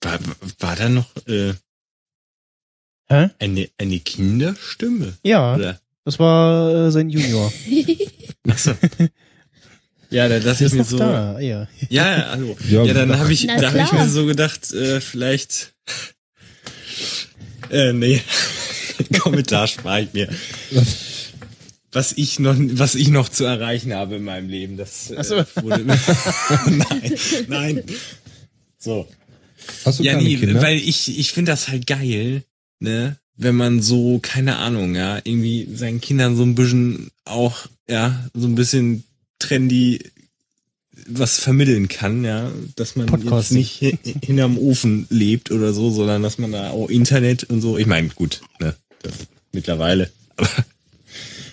War, war da noch äh, Hä? eine, eine Kinderstimme? Ja, Oder? das war äh, sein Junior. Achso. Ja, da dachte ich ist mir so. da, ja. Ja, ja, hallo. Ja, Ja, dann habe ich, da habe ich mir so gedacht, äh, vielleicht. Äh, nee. Kommentar spare ich mir. Was ich noch, was ich noch zu erreichen habe in meinem Leben, das äh, so. wurde, nein, nein. So. Hast du Ja, keine nee, Kinder? weil ich, ich finde das halt geil, ne? Wenn man so, keine Ahnung, ja, irgendwie seinen Kindern so ein bisschen auch, ja, so ein bisschen trendy was vermitteln kann, ja, dass man jetzt nicht hi- hinterm Ofen lebt oder so, sondern dass man da auch Internet und so, ich meine, gut, ne, das, mittlerweile, aber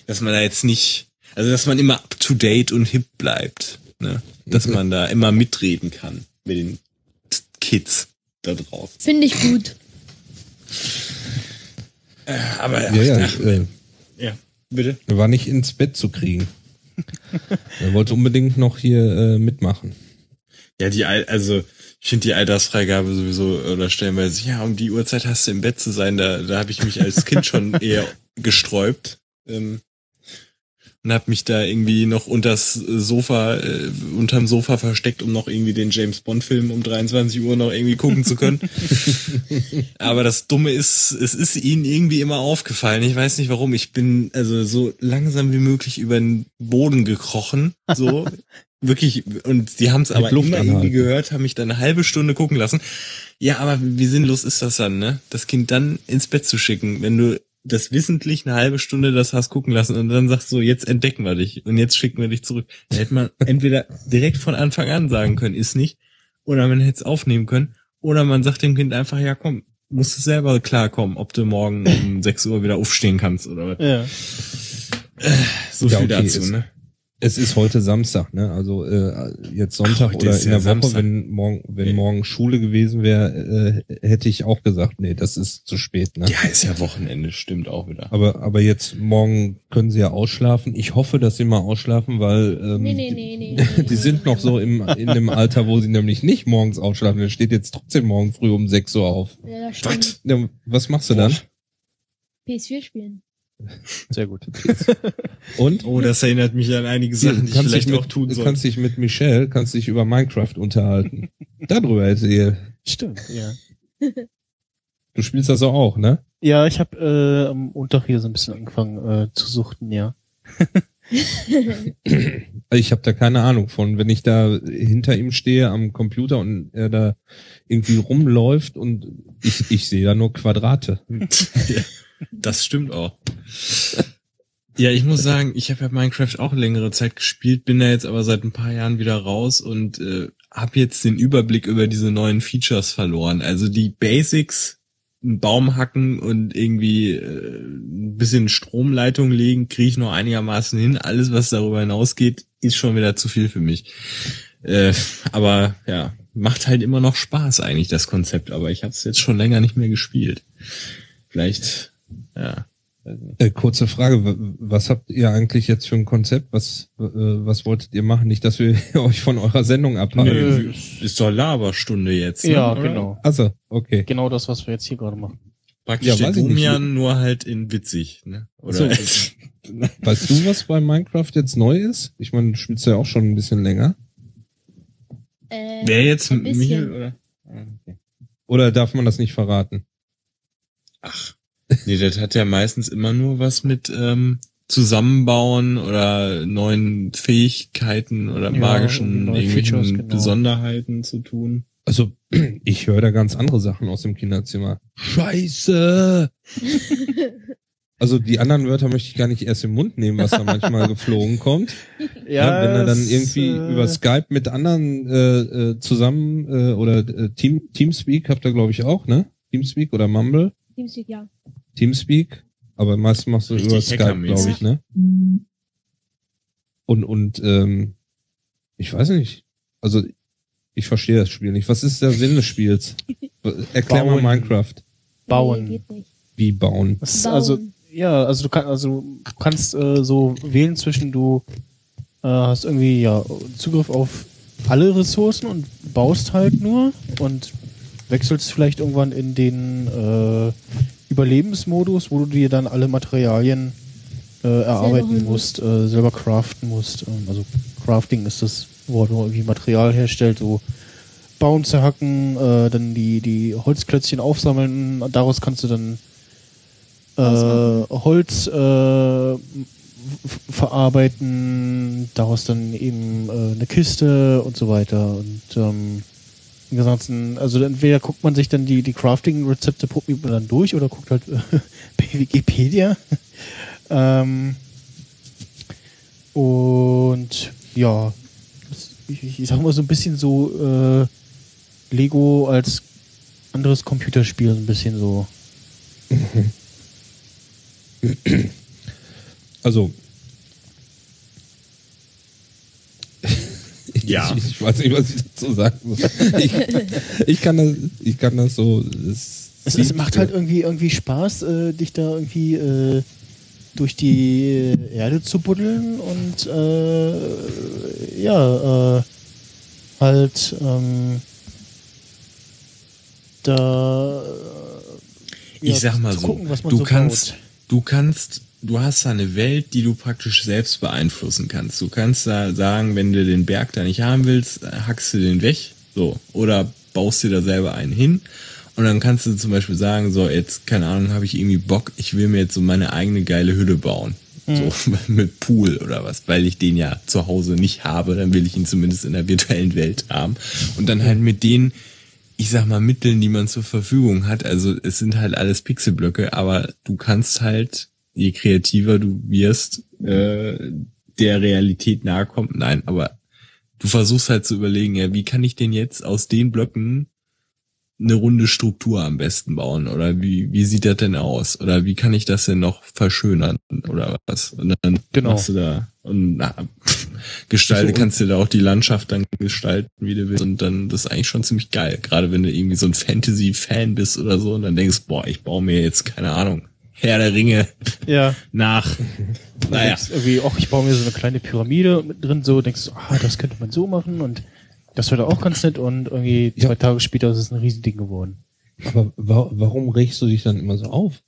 dass man da jetzt nicht, also dass man immer up to date und hip bleibt, ne, dass man da immer mitreden kann mit den Kids da draußen. Finde ich gut. Aber ja, ja, ach, äh, ja, bitte. war nicht ins Bett zu kriegen. Er wollte unbedingt noch hier äh, mitmachen. Ja, die Al also ich finde die Altersfreigabe sowieso oder stellenweise, ja, um die Uhrzeit hast du im Bett zu sein, da, da habe ich mich als Kind schon eher gesträubt. Ähm, und habe mich da irgendwie noch unters Sofa, äh, unterm Sofa versteckt, um noch irgendwie den James Bond Film um 23 Uhr noch irgendwie gucken zu können. Aber das Dumme ist, es ist ihnen irgendwie immer aufgefallen. Ich weiß nicht warum. Ich bin also so langsam wie möglich über den Boden gekrochen, so wirklich. Und die haben es aber Luft immer irgendwie gehört, haben mich dann eine halbe Stunde gucken lassen. Ja, aber wie sinnlos ist das dann, ne? Das Kind dann ins Bett zu schicken, wenn du das wissentlich eine halbe Stunde das hast gucken lassen und dann sagst du, jetzt entdecken wir dich und jetzt schicken wir dich zurück. Da hätte man entweder direkt von Anfang an sagen können, ist nicht, oder man hätte es aufnehmen können, oder man sagt dem Kind einfach, ja komm, musst du selber klarkommen, ob du morgen um 6 Uhr wieder aufstehen kannst oder was. Ja. So Ja, viel okay, dazu, es- ne? Es ist heute Samstag, ne? Also äh, jetzt Sonntag Heute oder in ja der Woche, Samstag. wenn morgen, wenn Nee. morgen Schule gewesen wäre, äh, hätte ich auch gesagt, nee, das ist zu spät, ne? Ja, ist ja Wochenende, stimmt auch wieder. Aber aber jetzt morgen können sie ja ausschlafen. Ich hoffe, dass sie mal ausschlafen, weil ähm, Nee, nee, nee, nee. nee. die sind noch so im in dem Alter, wo sie nämlich nicht morgens ausschlafen. Der steht jetzt trotzdem morgen früh um 6 Uhr auf. Ja, das stimmt. Ja, was machst du dann? PS4 spielen. Sehr gut. Und Oh, das erinnert mich an einige Sachen, die ich kannst vielleicht dich auch tun mit, soll. kannst dich mit Michelle, kannst dich über Minecraft unterhalten. Darüber hätte ihr. Stimmt, ja. Du spielst das auch, ne? Ja, ich habe äh, am Montag wieder so ein bisschen angefangen äh, zu suchten, ja. Ich habe da keine Ahnung von. Wenn ich da hinter ihm stehe am Computer und er da irgendwie rumläuft und ich, ich sehe da nur Quadrate. Das stimmt auch. Ja, ich muss sagen, ich habe ja Minecraft auch längere Zeit gespielt, bin da jetzt aber seit ein paar Jahren wieder raus und äh, habe jetzt den Überblick über diese neuen Features verloren. Also die Basics, einen Baum hacken und irgendwie äh, ein bisschen Stromleitung legen, kriege ich noch einigermaßen hin. Alles, was darüber hinausgeht, ist schon wieder zu viel für mich. Äh, aber ja, macht halt immer noch Spaß eigentlich das Konzept, aber ich habe es jetzt schon länger nicht mehr gespielt. Vielleicht, ja. Äh, kurze Frage, was habt ihr eigentlich jetzt für ein Konzept? Was, äh, was wolltet ihr machen? Nicht, dass wir euch von eurer Sendung abhalten. Nö. Ist doch Laberstunde jetzt. Ne? Ja, oder? genau. Also, okay. Genau das, was wir jetzt hier gerade machen. Praktisch Ja, der. Domian nur halt in witzig. Ne? Oder Weißt du, was bei Minecraft jetzt neu ist? Ich meine, du spielst ja auch schon ein bisschen länger. Äh, Wer jetzt. Michael oder? Ah, okay. Oder darf man das nicht verraten? Ach, nee, das hat ja meistens immer nur was mit ähm, Zusammenbauen oder neuen Fähigkeiten oder Ja, magischen irgendwelchen Features, genau. Besonderheiten zu tun. Also, ich höre da ganz andere Sachen aus dem Kinderzimmer. Scheiße! Also die anderen Wörter möchte ich gar nicht erst im Mund nehmen, was da manchmal geflogen kommt. Ja, wenn er dann irgendwie äh, über Skype mit anderen äh, äh, zusammen äh, oder äh, Team Teamspeak habt ihr glaube ich auch, ne? Teamspeak oder Mumble? Teamspeak, ja. Teamspeak, aber meistens machst du Richtig über Skype, glaube ich, ne? Und und ähm, ich weiß nicht. Also Ich verstehe das Spiel nicht. Was ist der Sinn des Spiels? Erklär Bauen. mal Minecraft. Bauen. Nee, geht nicht. Wie bauen? Das ist Bauen. also ja, also du kannst also du kannst äh, so wählen zwischen du äh, hast irgendwie ja Zugriff auf alle Ressourcen und baust halt nur und wechselst vielleicht irgendwann in den äh, Überlebensmodus, wo du dir dann alle Materialien äh, erarbeiten musst, äh, selber craften musst. Ähm, also Crafting ist das Wort, wo man irgendwie Material herstellt, so Bauen zerhacken, äh, dann die, die Holzklötzchen aufsammeln, daraus kannst du dann äh. Holz äh, verarbeiten, daraus dann eben äh, eine Kiste und so weiter. Und ähm, ansonsten, also entweder guckt man sich dann die, die Crafting-Rezepte dann durch oder guckt halt bei Wikipedia. ähm, und ja, ich, ich sag mal so ein bisschen so äh, Lego als anderes Computerspiel, ein bisschen so. Also. Ja. Ich, ich weiß nicht, was ich dazu sagen soll. Ich, ich kann das, ich kann das so. Es, Es, es macht halt irgendwie irgendwie Spaß, äh, dich da irgendwie äh, durch die Erde zu buddeln und äh, ja, äh, halt ähm, da äh, ja, ich sag mal zu so, gucken, was man du so kannst, baut. du kannst, du hast da eine Welt, die du praktisch selbst beeinflussen kannst. Du kannst da sagen, wenn du den Berg da nicht haben willst, hackst du den weg, so, oder baust dir da selber einen hin. Und dann kannst du zum Beispiel sagen, so, jetzt, keine Ahnung, habe ich irgendwie Bock, ich will mir jetzt so meine eigene geile Hütte bauen. So, mit Pool oder was, weil ich den ja zu Hause nicht habe, dann will ich ihn zumindest in der virtuellen Welt haben. Und dann halt mit den, ich sag mal, Mitteln, die man zur Verfügung hat. Also es sind halt alles Pixelblöcke, aber du kannst halt, je kreativer du wirst, äh, der Realität nahe kommt. Nein, aber du versuchst halt zu überlegen, ja, wie kann ich denn jetzt aus den Blöcken eine runde Struktur am besten bauen? Oder wie, wie sieht das denn aus? Oder wie kann ich das denn noch verschönern? Oder was? Und dann Genau. machst du da und na, gestalte, kannst du da auch die Landschaft dann gestalten, wie du willst. Und dann, das ist eigentlich schon ziemlich geil. Gerade wenn du irgendwie so ein Fantasy-Fan bist oder so und dann denkst, boah, ich baue mir jetzt, keine Ahnung, Herr der Ringe Ja, nach. Du Naja. irgendwie, ach, ich baue mir so eine kleine Pyramide mit drin, so denkst du, ah, das könnte man so machen und das wäre auch ganz nett und irgendwie Ja. zwei Tage später ist es ein Riesending geworden. Aber wa warum regst du dich dann immer so auf?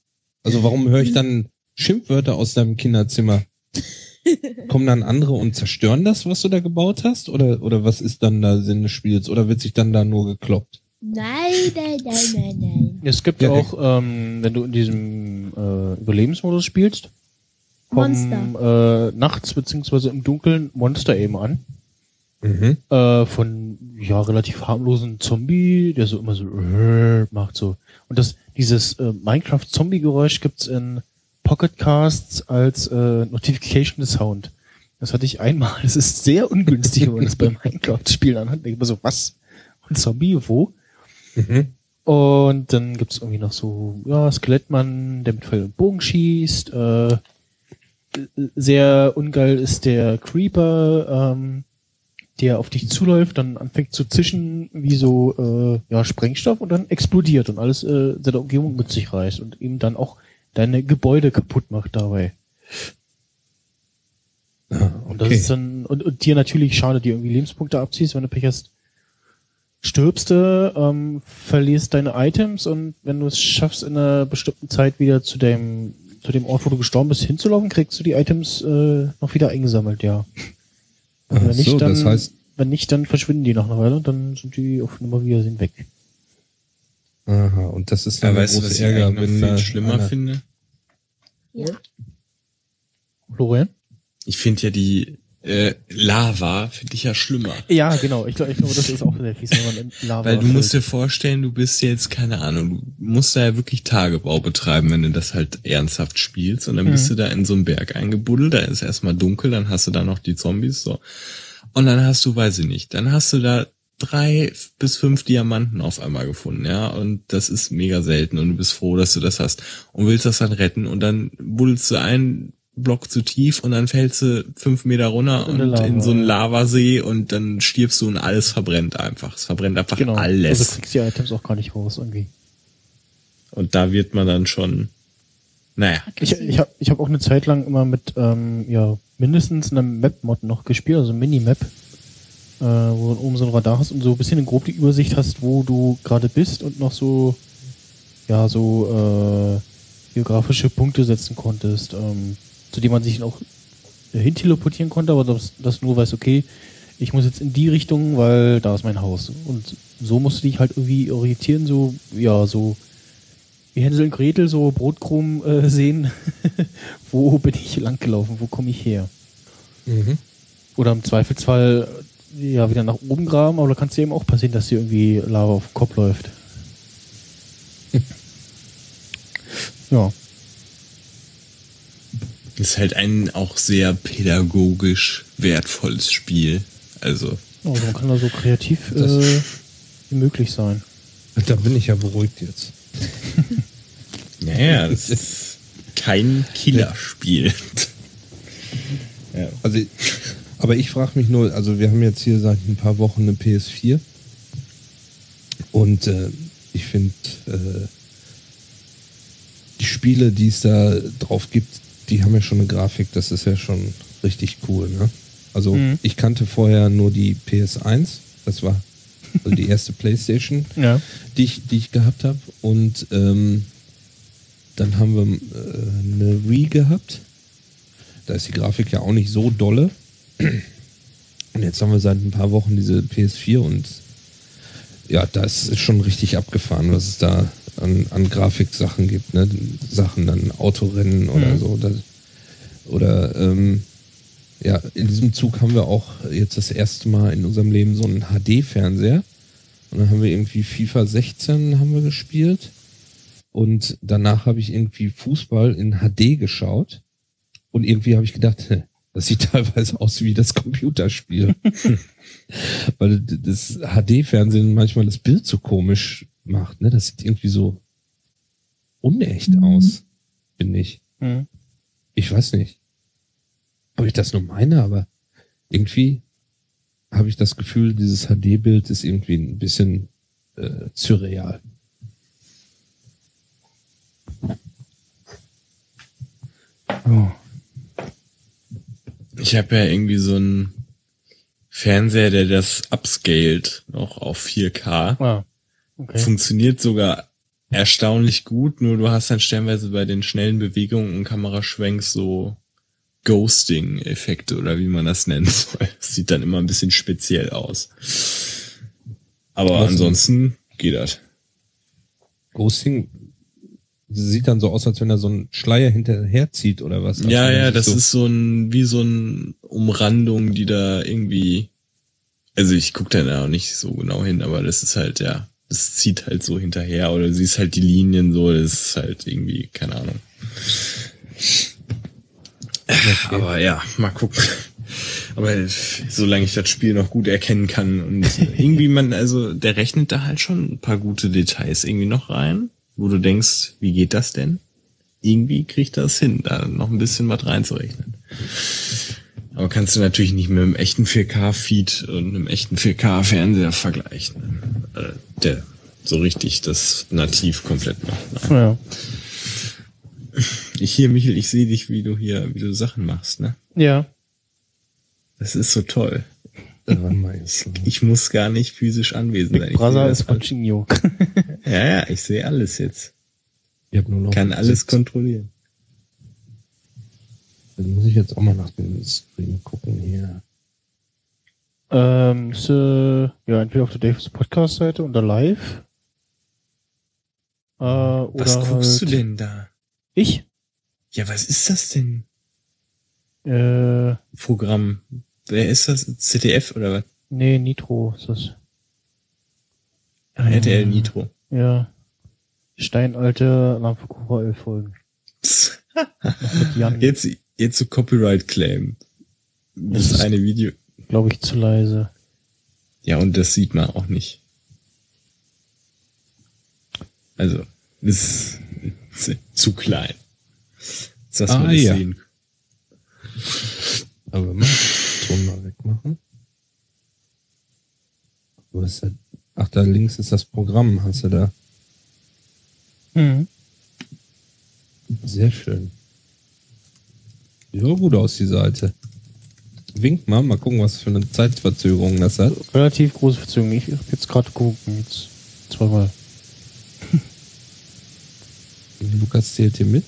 Also warum höre ich dann Schimpfwörter aus deinem Kinderzimmer? Kommen dann andere und zerstören das, was du da gebaut hast? Oder, oder was ist dann da Sinn des Spiels? Oder wird sich dann da nur gekloppt? Nein, nein, nein, nein, nein. Es gibt Ja, auch, ähm, wenn du in diesem äh, Überlebensmodus spielst, kommen Monster. äh, nachts beziehungsweise im Dunkeln Monster eben an. Mhm. Äh, von ja relativ harmlosen Zombie, der so immer so äh, macht so. Und das dieses äh, Minecraft Zombie Geräusch gibt's in Pocket Casts als äh, Notification Sound. Das hatte ich einmal. Das ist sehr ungünstig, wenn man das beim Minecraft Spielen anhat. Denkt man so was? Und Zombie wo? Mhm. Und dann gibt's irgendwie noch so, ja, Skelettmann, der mit Pfeil und Bogen schießt. Äh, sehr ungeil ist der Creeper, ähm, der auf dich zuläuft, dann anfängt zu zischen wie so äh, ja, Sprengstoff und dann explodiert und alles äh, seine Umgebung mit sich reißt und eben dann auch deine Gebäude kaputt macht dabei. Ah, Und das okay. ist dann, und, und dir natürlich schade, dir irgendwie Lebenspunkte abziehst, wenn du Pech hast, stirbst du, ähm, verlierst deine Items und wenn du es schaffst, in einer bestimmten Zeit wieder zu dem, zu dem Ort, wo du gestorben bist, hinzulaufen, kriegst du die Items äh, noch wieder eingesammelt, ja. Und Ach wenn nicht, so, dann, das heißt, wenn nicht, dann verschwinden die nach einer Weile und dann sind die auf Nummer Wiedersehen weg. aha, und das ist Ja, der weißt du, was große ich Ärger, eigentlich noch wenn viel schlimmer einer- finde? Ja. Florian? Ich finde ja die äh, Lava, finde ich ja schlimmer. Ja, genau. Ich glaube, ich glaube, das ist auch sehr fies, wenn man in Lava Weil du musst dir vorstellen, du bist jetzt, keine Ahnung, du musst da ja wirklich Tagebau betreiben, wenn du das halt ernsthaft spielst. Und dann bist du da in so einen Berg eingebuddelt, da ist erstmal dunkel, dann hast du da noch die Zombies, so. Und dann hast du, weiß ich nicht, dann hast du da drei bis fünf Diamanten auf einmal gefunden, ja, und das ist mega selten und du bist froh, dass du das hast und willst das dann retten und dann buddelst du ein, Block zu tief und dann fällst du fünf Meter runter In und in so einen. Lavasee und dann stirbst du und alles verbrennt einfach. Es verbrennt einfach Genau. alles. Also kriegst die Items auch gar nicht raus irgendwie. Und da wird man dann schon, naja, Ich, ich habe ich hab auch eine Zeit lang immer mit ähm, ja mindestens einem Map-Mod noch gespielt, also Minimap, äh, wo du oben so ein Radar hast und so ein bisschen eine grobe Übersicht hast, wo du gerade bist und noch so ja so äh, geografische Punkte setzen konntest, ähm, zu denen man sich auch hin teleportieren konnte, aber dass, dass du nur weißt, okay, ich muss jetzt in die Richtung, weil da ist mein Haus. Und so musst du dich halt irgendwie orientieren, so, ja, so wie Hänsel und Gretel so Brotkrumen äh, sehen. wo bin ich langgelaufen? Wo komme ich her? Mhm. Oder im Zweifelsfall äh, ja wieder nach oben graben, aber da kann es dir eben auch passieren, dass dir irgendwie Lava auf den Kopf läuft. ja. Ist halt ein auch sehr pädagogisch wertvolles Spiel. Also, Also man kann da so kreativ äh, wie möglich sein. Da bin ich ja beruhigt jetzt. naja, das ist kein Killerspiel. ja. Also, aber ich frage mich nur, also wir haben jetzt hier seit ein paar Wochen eine PS4 und äh, ich finde äh, die Spiele, die es da drauf gibt, die haben ja schon eine Grafik, das ist ja schon richtig cool. Ne? Also Mhm. ich kannte vorher nur die PS1, das war also die erste PlayStation Ja. die ich, die ich gehabt habe. Und ähm, dann haben wir äh, eine Wii gehabt. Da ist die Grafik ja auch nicht so dolle. Und jetzt haben wir seit ein paar Wochen diese PS4 und ja, das ist schon richtig abgefahren, was es da an, an Grafiksachen gibt. Ne? Sachen, dann Autorennen oder Mhm. so. Das, oder ähm, ja, in diesem Zug haben wir auch jetzt das erste Mal in unserem Leben so einen HD-Fernseher. Und dann haben wir irgendwie FIFA 16 haben wir gespielt. Und danach habe ich irgendwie Fußball in HD geschaut. Und irgendwie habe ich gedacht, das sieht teilweise aus wie das Computerspiel. Weil das HD-Fernsehen manchmal das Bild so komisch macht. Ne? Das sieht irgendwie so unecht aus, finde ich. Mhm. Ich weiß nicht, ob ich das nur meine, aber irgendwie habe ich das Gefühl, dieses HD-Bild ist irgendwie ein bisschen äh, surreal. Oh. Ich habe ja irgendwie so einen Fernseher, der das upscaled noch auf 4K. Ah. Okay. Funktioniert sogar erstaunlich gut, nur du hast dann stellenweise bei den schnellen Bewegungen und Kameraschwenks so Ghosting-Effekte oder wie man das nennt. soll. Das sieht dann immer ein bisschen speziell aus. Aber Was- ansonsten geht das. Ghosting sieht dann so aus, als wenn er so einen Schleier hinterherzieht oder was. Also Ja, ja, nicht das so, ist so ein, wie so ein Umrandung, die da irgendwie, also ich guck da auch nicht so genau hin, aber das ist halt, ja, das zieht halt so hinterher oder du siehst halt die Linien so, das ist halt irgendwie, keine Ahnung. Aber ja, mal gucken. Aber solange ich das Spiel noch gut erkennen kann und irgendwie man, also der rechnet da halt schon ein paar gute Details irgendwie noch rein, wo du denkst, wie geht das denn? Irgendwie kriegt das hin, da noch ein bisschen was reinzurechnen. Aber kannst du natürlich nicht mit einem echten 4K-Feed und einem echten 4K-Fernseher vergleichen. Äh, der so richtig das nativ komplett macht. Ne? Ja. Ich hier, Michel, ich sehe dich, wie du hier, wie du Sachen machst, ne? ja. Das ist so toll. Ich muss gar nicht physisch anwesend sein. Ich Brother sehe is das alles. watching you. Ja, ja, ich sehe alles jetzt. Ich hab nur noch Kann alles kontrollieren. Dann muss ich jetzt auch mal nach dem Stream gucken hier. ähm, ist, äh, ja, entweder auf der Davis Podcast-Seite unter Live. Äh, oder Was guckst du halt- denn da? Ich? Ja, was ist das denn? Äh, Programm. Wer ist das? ZDF oder was? nee, Nitro ist das. Ah, RTL Ähm, Nitro. Ja. Steinalte Cobra 11 Folgen. Mit Jan, Jetzt, Jetzt a copyright claim. Das, das eine Video. Glaube ich zu leise. Ja, und das sieht man auch nicht. Also, das ist zu klein. Dass ah, man das ja. sehen. Aber mal Ton mal wegmachen. Wo ist der? Ach, da links ist das Programm, hast du da. Hm. Sehr schön. Sieht aber gut aus, die Seite. Wink mal, mal gucken, was für eine Zeitverzögerung das hat. Relativ große Verzögerung. Ich hab jetzt gerade geguckt. Jetzt zweimal. Lukas zählt hier mit.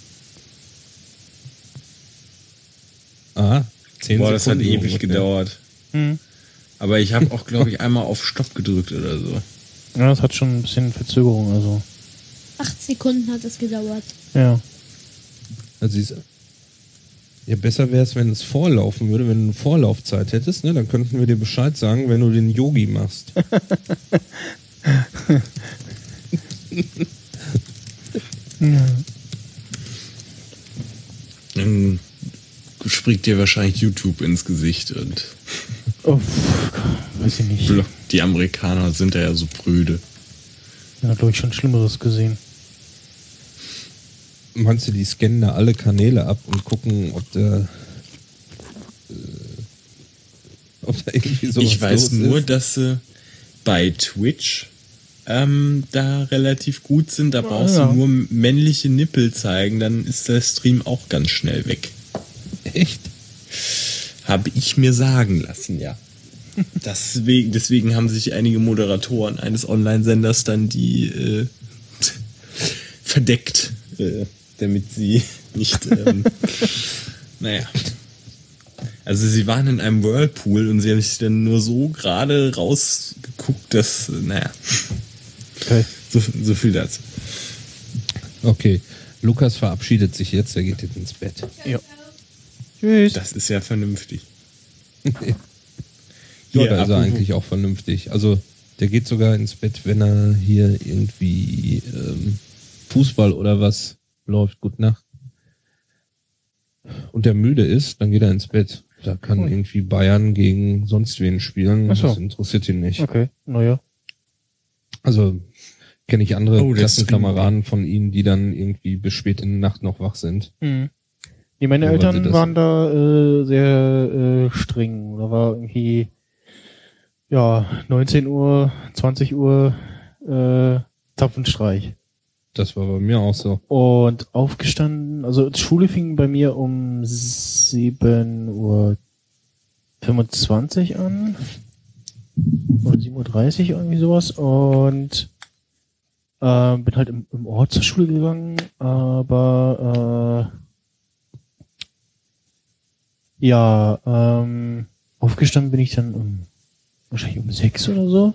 Ah, zehn Boah, das hat Sekunden ewig ungefähr. gedauert. Mhm. Aber ich habe auch, glaube ich, einmal auf Stopp gedrückt oder so. Ja, das hat schon ein bisschen Verzögerung, also. Acht Sekunden hat es gedauert. Ja. Also. Ja, besser wäre es, wenn es vorlaufen würde, wenn du eine Vorlaufzeit hättest, ne? Dann könnten wir dir Bescheid sagen, wenn du den Yogi machst. Dann springt dir wahrscheinlich YouTube ins Gesicht und Oh, weiß ich nicht. Die Amerikaner sind da ja so prüde. Ja, glaube ich, schon Schlimmeres gesehen. Meinst du, die scannen da alle Kanäle ab und gucken, ob da, äh, ob da irgendwie sowas ich weiß los nur, ist? dass sie bei Twitch ähm, da relativ gut sind. Da brauchst ja. du nur männliche Nippel zeigen, dann ist der Stream auch ganz schnell weg. Echt? Habe ich mir sagen lassen, ja. Deswegen, deswegen haben sich einige Moderatoren eines Online-Senders dann die äh, verdeckt, äh, damit sie nicht, ähm, naja. Also sie waren in einem Whirlpool und sie haben sich dann nur so gerade rausgeguckt, dass, naja, Okay. so, so viel dazu. Okay. Lukas verabschiedet sich jetzt, er geht jetzt ins Bett. Ja. Tschüss. Das ist ja vernünftig. Ja, da ist er eigentlich auch vernünftig. Also der geht sogar ins Bett, wenn er hier irgendwie ähm, Fußball oder was läuft. Gut Nacht. Und der müde ist, dann geht er ins Bett. Da kann Ui. irgendwie Bayern gegen sonst wen spielen. Ach so. Das interessiert ihn nicht. Okay, naja. Also kenne ich andere Oh, Klassenkameraden von ihnen, die dann irgendwie bis spät in der Nacht noch wach sind. Mhm. Nee, meine Ja, Eltern das- waren da äh, sehr äh, streng. Da war irgendwie ja 19 Uhr, 20 Uhr äh, Zapfenstreich. Das war bei mir auch so. Und aufgestanden, also Schule fing bei mir um 7 Uhr 25 an. Oder 7.30 Uhr irgendwie sowas. Und äh, bin halt im, im Ort zur Schule gegangen, aber äh, ja, ähm, aufgestanden bin ich dann um wahrscheinlich um sechs oder so.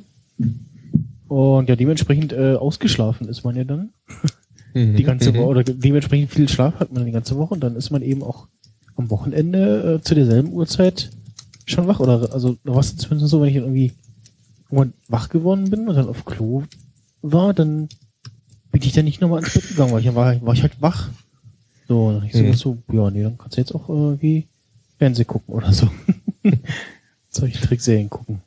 Und ja, dementsprechend äh, ausgeschlafen ist man ja dann die ganze Woche oder dementsprechend viel Schlaf hat man die ganze Woche und dann ist man eben auch am Wochenende äh, zu derselben Uhrzeit schon wach oder also da war es zumindest so, wenn ich irgendwie wach geworden bin und dann auf Klo war, dann bin ich dann nicht nochmal ins Bett gegangen, weil ich dann war, war ich halt wach. So, dann ich Mhm. so, ja, nee, dann kannst du jetzt auch irgendwie Fernsehen gucken oder so. Solche Trickserien gucken.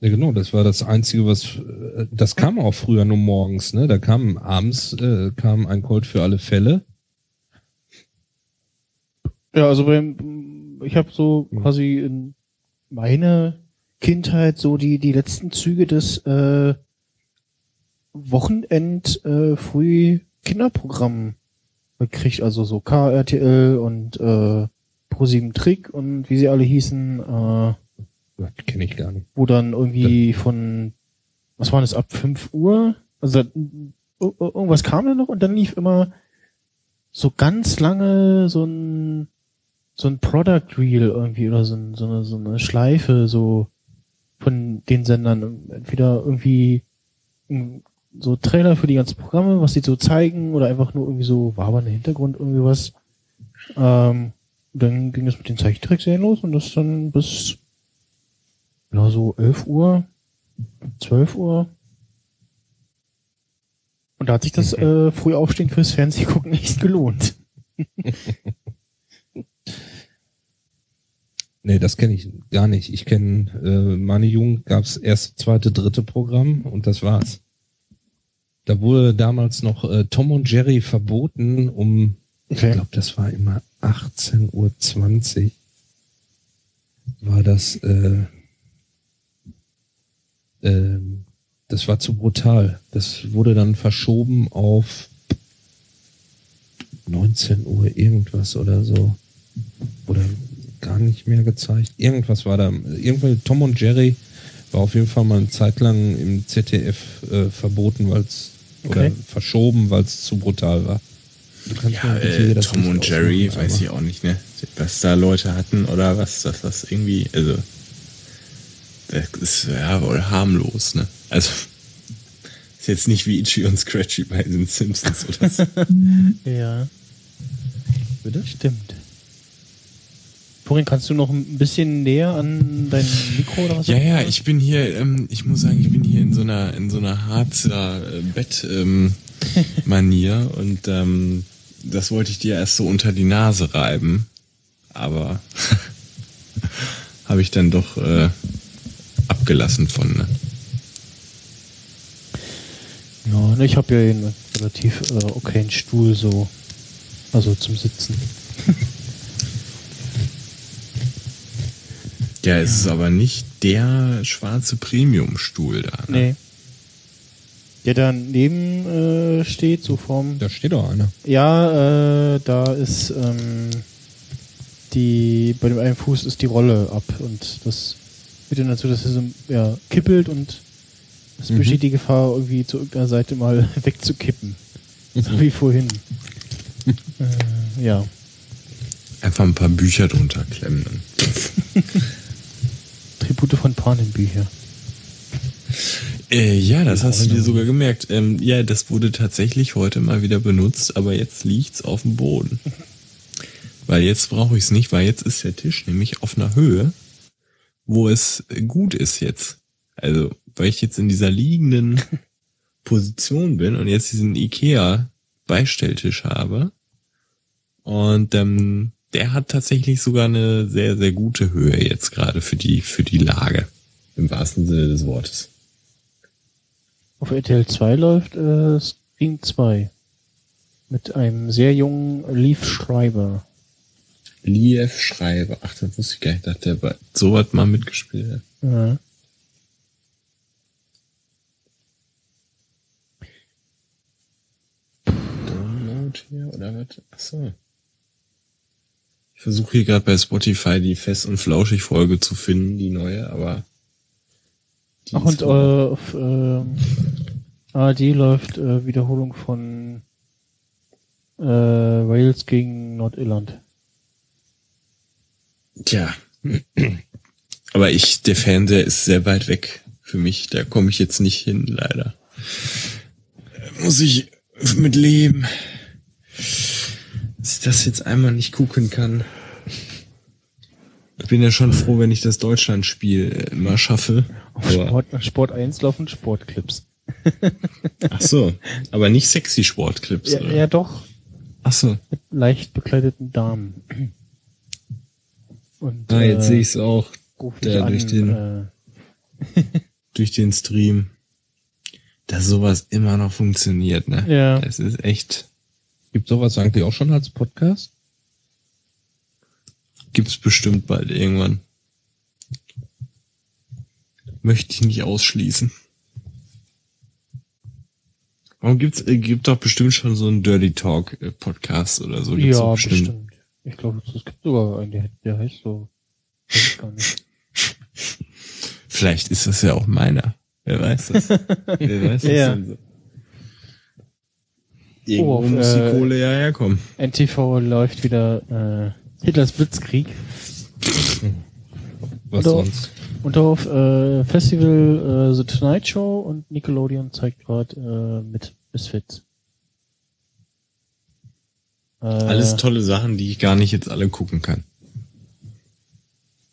Ja, genau, das war das Einzige, was äh, das kam auch früher nur morgens, ne? Da kam abends äh, kam ein Colt für alle Fälle. Ja, also beim, ich habe so Mhm. quasi in meiner Kindheit so die die letzten Züge des äh, Wochenend äh, früh Kinderprogramm gekriegt, also so KRTL und äh, Pro7 Trick und wie sie alle hießen, äh, kenne ich gar nicht. wo dann irgendwie von was war das ab 5 Uhr, also ir- ir- irgendwas kam da noch und dann lief immer so ganz lange so ein so ein Product Reel irgendwie oder so, ein, so, eine, so eine Schleife so von den Sendern entweder irgendwie so Trailer für die ganzen Programme, was die so zeigen oder einfach nur irgendwie so wabernde Hintergrund irgendwie was. Ähm, dann ging es mit den Zeichentrickserien los und das dann bis ja so 11 Uhr, 12 Uhr. Und da hat sich das äh, früh aufstehen fürs Fernsehgucken echt gelohnt. Nee, das kenne ich gar nicht. Ich kenne äh, meine Jugend gab's erste, zweite, dritte Programm und das war's. Da wurde damals noch äh, Tom und Jerry verboten um, ich Okay. glaube, das war immer 18.20 Uhr. War das, äh, ähm, das war zu brutal. Das wurde dann verschoben auf 19 Uhr irgendwas oder so. Oder gar nicht mehr gezeigt. Irgendwas war da. Irgendwie Tom und Jerry war auf jeden Fall mal eine Zeit lang im ZDF äh, verboten, weil es Okay. oder verschoben, weil es zu brutal war. Ja, äh, das Tom und Jerry, weiß ich auch nicht, ne? Was da Leute hatten oder was, das was irgendwie, also das ist ja wohl harmlos, ne? Also ist jetzt nicht wie Itchy und Scratchy bei den Simpsons oder so. Ja. Bitte? Stimmt. Florian, kannst du noch ein bisschen näher an dein Mikro oder was? Ja, ja, ich bin hier, ähm, ich muss sagen, ich bin hier in so einer, in so einer Harzer äh, Bett ähm, Manier und ähm, das wollte ich dir erst so unter die Nase reiben, aber habe ich dann doch äh, abgelassen von. Ne? Ja, ne, ich habe ja einen relativ äh, okayen Stuhl so. Also zum Sitzen. Ja, es ist aber nicht der schwarze Premium-Stuhl da. Ne? Nee. Der daneben äh, steht, so vorm. Da steht doch einer. Ja, äh, da ist ähm, die bei dem einen Fuß ist die Rolle ab und das führt dann dazu, dass er so ja, kippelt und es Mhm. besteht die Gefahr, irgendwie zu irgendeiner Seite mal wegzukippen. So wie vorhin. äh, ja. Einfach ein paar Bücher drunter klemmen. Dann. Tribute von Panem Bücher. Äh, ja, das hast du dir sogar gemerkt. Ähm, ja, das wurde tatsächlich heute mal wieder benutzt, aber jetzt liegt's auf dem Boden. Weil jetzt brauche ich es nicht, weil jetzt ist der Tisch nämlich auf einer Höhe, wo es gut ist jetzt. Also, weil ich jetzt in dieser liegenden Position bin und jetzt diesen Ikea Beistelltisch habe. Und ähm, der hat tatsächlich sogar eine sehr, sehr gute Höhe jetzt gerade für die, für die Lage. Im wahrsten Sinne des Wortes. Auf RTL 2 läuft äh, Scream 2. Mit einem sehr jungen Leaf Schreiber. Liev Schreiber. Ach, das wusste ich gar nicht, dass der bei so was mal mitgespielt hat. Ja. Download hier oder was? Ach so. Ich versuche hier gerade bei Spotify die Fest- und Flauschig-Folge zu finden, die neue, aber. die Ach, und äh, auf ähm, ARD läuft äh, Wiederholung von äh, Wales gegen Nordirland. Tja. Aber ich, der Fernseher ist sehr weit weg für mich. Da komme ich jetzt nicht hin, leider. Muss ich mit leben. Dass ich das jetzt einmal nicht gucken kann. Ich bin ja schon froh, wenn ich das Deutschlandspiel äh, immer schaffe. Sport, Sport 1 laufen Sportclips. ach so, aber nicht sexy Sportclips. Ja, oder? ja, doch. Ach so. Mit leicht bekleideten Damen. Und, Ah, jetzt äh, sehe ich es auch da an, durch den- äh, durch den Stream, dass sowas immer noch funktioniert. Ne? Ja. Es ist echt. Gibt sowas eigentlich auch schon als Podcast? Gibt's bestimmt bald irgendwann. Möchte ich nicht ausschließen. Warum gibt's, äh, gibt doch bestimmt schon so einen Dirty Talk äh, Podcast oder so. Gibt's ja, doch bestimmt. Ich glaube, es gibt sogar einen, der, der heißt so. Weiß ich gar nicht. Vielleicht ist das ja auch meiner. Wer weiß das? Wer weiß das Ja. denn so? Irgendwo Oh, auf, muss die äh, Kohle ja herkommen. NTV läuft wieder äh, Hitlers Blitzkrieg. Was Oder- sonst? Und auf äh, Festival äh, The Tonight Show und Nickelodeon zeigt gerade äh, mit Misfits. Äh, Alles tolle Sachen, die ich gar nicht jetzt alle gucken kann.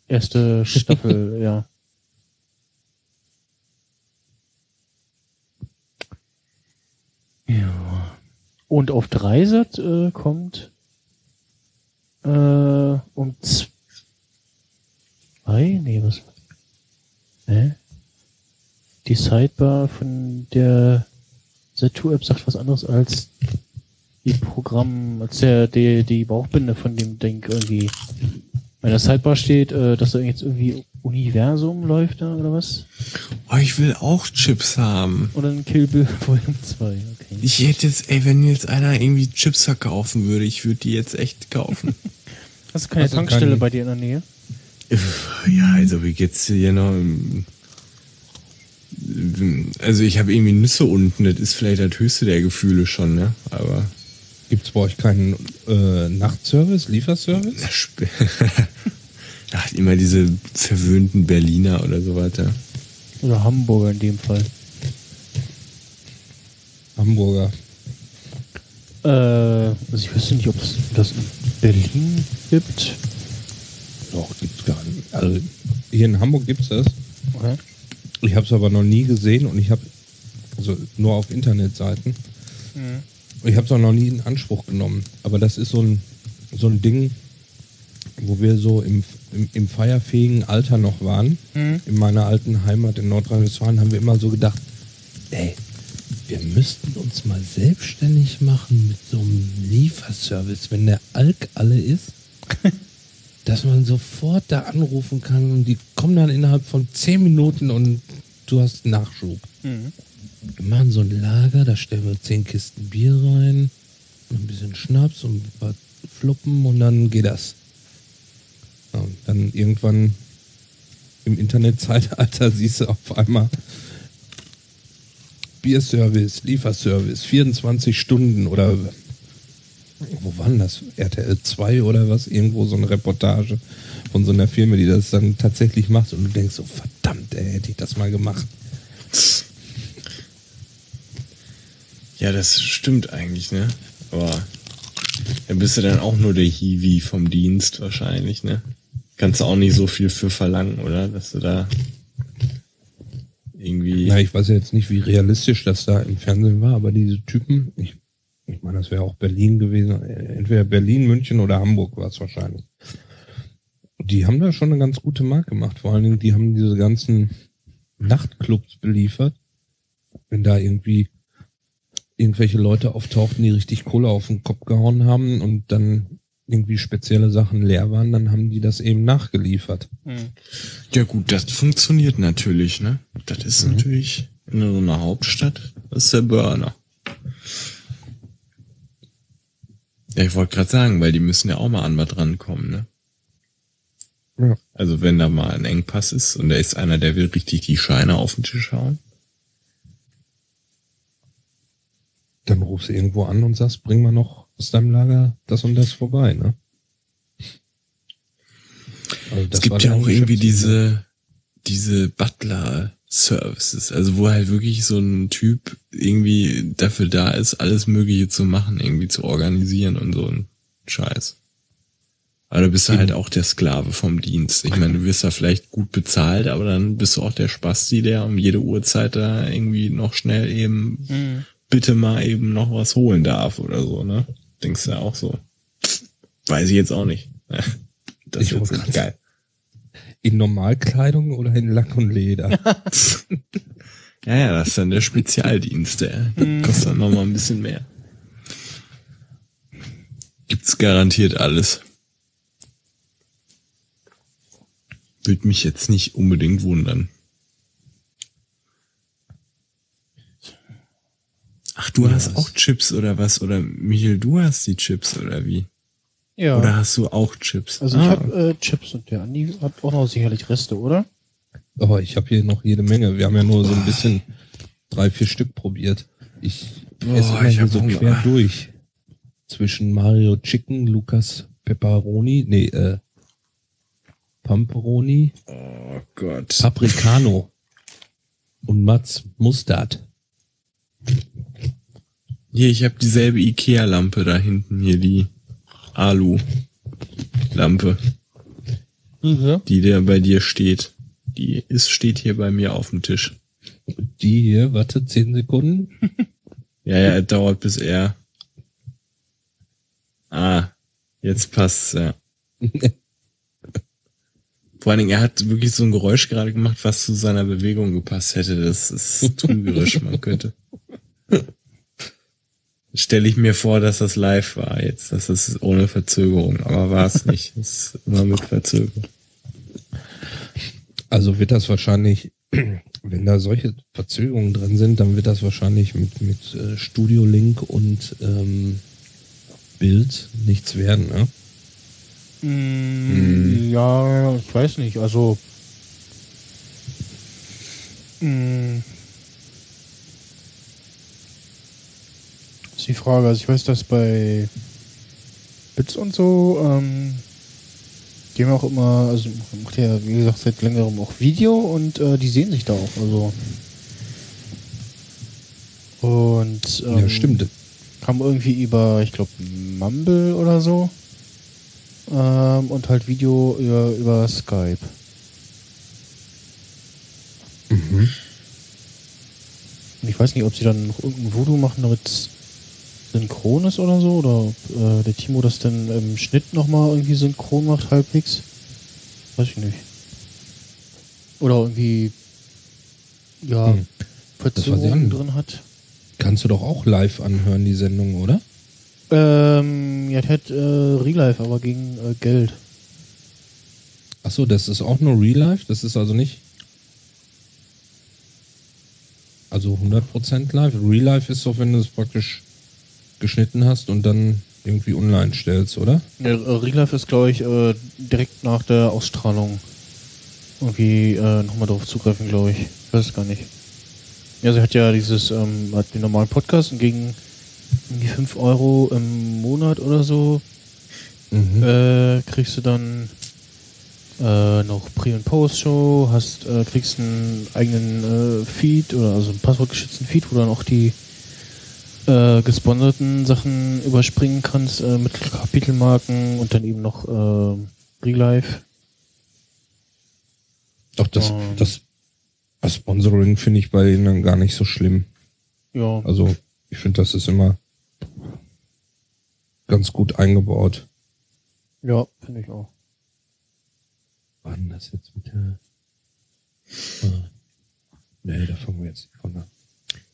Erste Staffel, ja. Ja. Und auf Dreisat äh, kommt äh, um zwei, nee, was? Hä? Die Sidebar von der Z2-App sagt was anderes als die Programm, als der, die, die Bauchbinde von dem Ding irgendwie. Bei der Sidebar steht, äh, dass da jetzt irgendwie Universum läuft da oder was? Oh, ich will auch Chips haben. Oder ein Kill Bill Volume 2, okay. Ich hätte jetzt, ey, wenn jetzt einer irgendwie Chips verkaufen würde, ich würde die jetzt echt kaufen. Hast du keine du Tankstelle bei dir in der Nähe? ja, also wie geht's hier noch? im- Also ich habe irgendwie Nüsse unten, das ist vielleicht das höchste der Gefühle schon, ne? Aber Gibt's bei euch keinen äh, Nachtservice, Lieferservice? na, sp- Ach, immer diese verwöhnten Berliner oder so weiter. Oder Hamburger in dem Fall. Hamburger. Äh, also ich wüsste nicht, ob es das in Berlin gibt. Doch, gibt's gar nicht. Also hier in Hamburg gibt's das. Okay. Ich habe es aber noch nie gesehen und ich habe also nur auf Internetseiten. Ich habe es auch noch nie in Anspruch genommen. Aber das ist so ein so ein Ding, wo wir so im, im, im feierfähigen Alter noch waren. In meiner alten Heimat in Nordrhein-Westfalen haben wir immer so gedacht, ey, wir müssten uns mal selbstständig machen mit so einem Lieferservice, wenn der Alk alle ist, dass man sofort da anrufen kann und die kommen dann innerhalb von 10 Minuten und du hast Nachschub. Wir machen so ein Lager, da stellen wir 10 Kisten Bier rein, ein bisschen Schnaps und ein paar Fluppen und dann geht das. Ja, und dann irgendwann im Internetzeitalter siehst du auf einmal Bierservice, Lieferservice, 24 Stunden oder wo war denn das? RTL 2 oder was? Irgendwo so eine Reportage von so einer Firma, die das dann tatsächlich macht und du denkst so, verdammt, ey, hätte ich das mal gemacht. Ja, das stimmt eigentlich, ne? Aber dann bist du dann auch nur der Hiwi vom Dienst wahrscheinlich, ne? Kannst du auch nicht so viel für verlangen, oder? Dass du da irgendwie. Ja, ich weiß jetzt nicht, wie realistisch das da im Fernsehen war, aber diese Typen, ich, ich meine, das wäre auch Berlin gewesen, entweder Berlin, München oder Hamburg war es wahrscheinlich. Die haben da schon eine ganz gute Marke gemacht. Vor allen Dingen, die haben diese ganzen Nachtclubs beliefert. Wenn da irgendwie irgendwelche Leute auftauchten, die richtig Kohle auf den Kopf gehauen haben und dann irgendwie spezielle Sachen leer waren, dann haben die das eben nachgeliefert. Ja gut, das funktioniert natürlich, ne? Das ist natürlich in so einer Hauptstadt, das ist der Burner. Ja, ich wollte gerade sagen, weil die müssen ja auch mal an was rankommen, ne? Ja. Also wenn da mal ein Engpass ist und da ist einer, der will richtig die Scheine auf den Tisch hauen. Dann rufst du irgendwo an und sagst, bring mal noch aus deinem Lager das und das vorbei, ne? Also Es das gibt ja auch irgendwie diese, diese Butler-Services, also wo halt wirklich so ein Typ irgendwie dafür da ist, alles Mögliche zu machen, irgendwie zu organisieren und so ein Scheiß. Aber du bist du halt auch der Sklave vom Dienst. Ich meine, du wirst da vielleicht gut bezahlt, aber dann bist du auch der Spasti, der um jede Uhrzeit da irgendwie noch schnell eben bitte mal eben noch was holen darf oder so, ne? Denkst du ja auch so. Weiß ich jetzt auch nicht. Das Ich ist jetzt geil. In Normalkleidung oder in Lack und Leder? Ja, ja, das ist dann der Spezialdienst, der kostet dann nochmal ein bisschen mehr. Gibt's garantiert alles. Würde mich jetzt nicht unbedingt wundern. Ach, du Ja, hast auch Chips oder was? Oder Michael, du hast die Chips oder wie? Ja. Oder hast du auch Chips? also ich Ah, habe äh, Chips und der Andi hat auch noch sicherlich Reste, oder? Aber ich habe hier noch jede Menge. Wir haben ja nur so ein bisschen drei, vier Stück probiert. Ich Boah, esse immer ich so Hunger. quer durch. Zwischen Mario Chicken, Lukas Pepperoni, nee, äh, Pamperoni, oh Gott. Paprikano und Mats Mustard. Hier, ich habe dieselbe Ikea-Lampe da hinten, hier die Alu-Lampe, Mhm. die der bei dir steht. Die ist, steht hier bei mir auf dem Tisch. Die hier, warte, zehn Sekunden. Ja, ja, es dauert bis er. Ah, jetzt passt's, ja. Vor allen Dingen, er hat wirklich so ein Geräusch gerade gemacht, was zu seiner Bewegung gepasst hätte. Das ist trügerisch, man könnte. Stelle ich mir vor, dass das live war jetzt. Das ist ohne Verzögerung, aber war es nicht. Das ist immer mit Verzögerung. Also wird das wahrscheinlich, wenn da solche Verzögerungen drin sind, dann wird das wahrscheinlich mit, mit äh, Studio Link und ähm, Bild nichts werden, ne? Mm, Ja, ich weiß nicht. Also mm, die Frage. Also ich weiß, dass bei Bits und so, ähm, die haben auch immer, also macht ja wie gesagt seit längerem auch Video und äh, die sehen sich da auch. Also und ähm, ja, stimmt. kam irgendwie über, ich glaube, Mumble oder so. Ähm, und halt Video über, über Skype. Mhm. Und ich weiß nicht, ob sie dann noch irgendein Voodoo machen, damit synchron ist oder so, oder ob äh, der Timo das dann im Schnitt nochmal irgendwie synchron macht, halbwegs. Weiß ich nicht. Oder irgendwie, ja, Hm. Verzögerungen drin hat. Kannst du doch auch live anhören, die Sendung, oder? Ähm, ja, hat äh, Relive, aber gegen äh, Geld. Ach so, das ist auch nur Real Life? Das ist also nicht. Also 100% live. Real Life ist doch, wenn du es praktisch geschnitten hast und dann irgendwie online stellst, oder? Ja, äh, Relive ist, glaube ich, äh, direkt nach der Ausstrahlung irgendwie äh, nochmal drauf zugreifen, glaube ich. Ich weiß es gar nicht. Ja, sie hat ja dieses, ähm, hat den normalen Podcast und gegen irgendwie 5 Euro im Monat oder so Mhm. äh, kriegst du dann äh, noch Pre- und Post-Show, hast, äh, kriegst einen eigenen äh, Feed oder also einen passwortgeschützten Feed, wo dann auch die äh, gesponserten Sachen überspringen kannst äh, mit Kapitelmarken und dann eben noch äh, Relive. Doch, das, Ähm. das, das Sponsoring finde ich bei ihnen dann gar nicht so schlimm. Ja, Also, ich finde, das ist immer ganz gut eingebaut. ja, finde ich auch. Wann das jetzt mit der. Ah. Nee, da fangen wir jetzt nicht von an.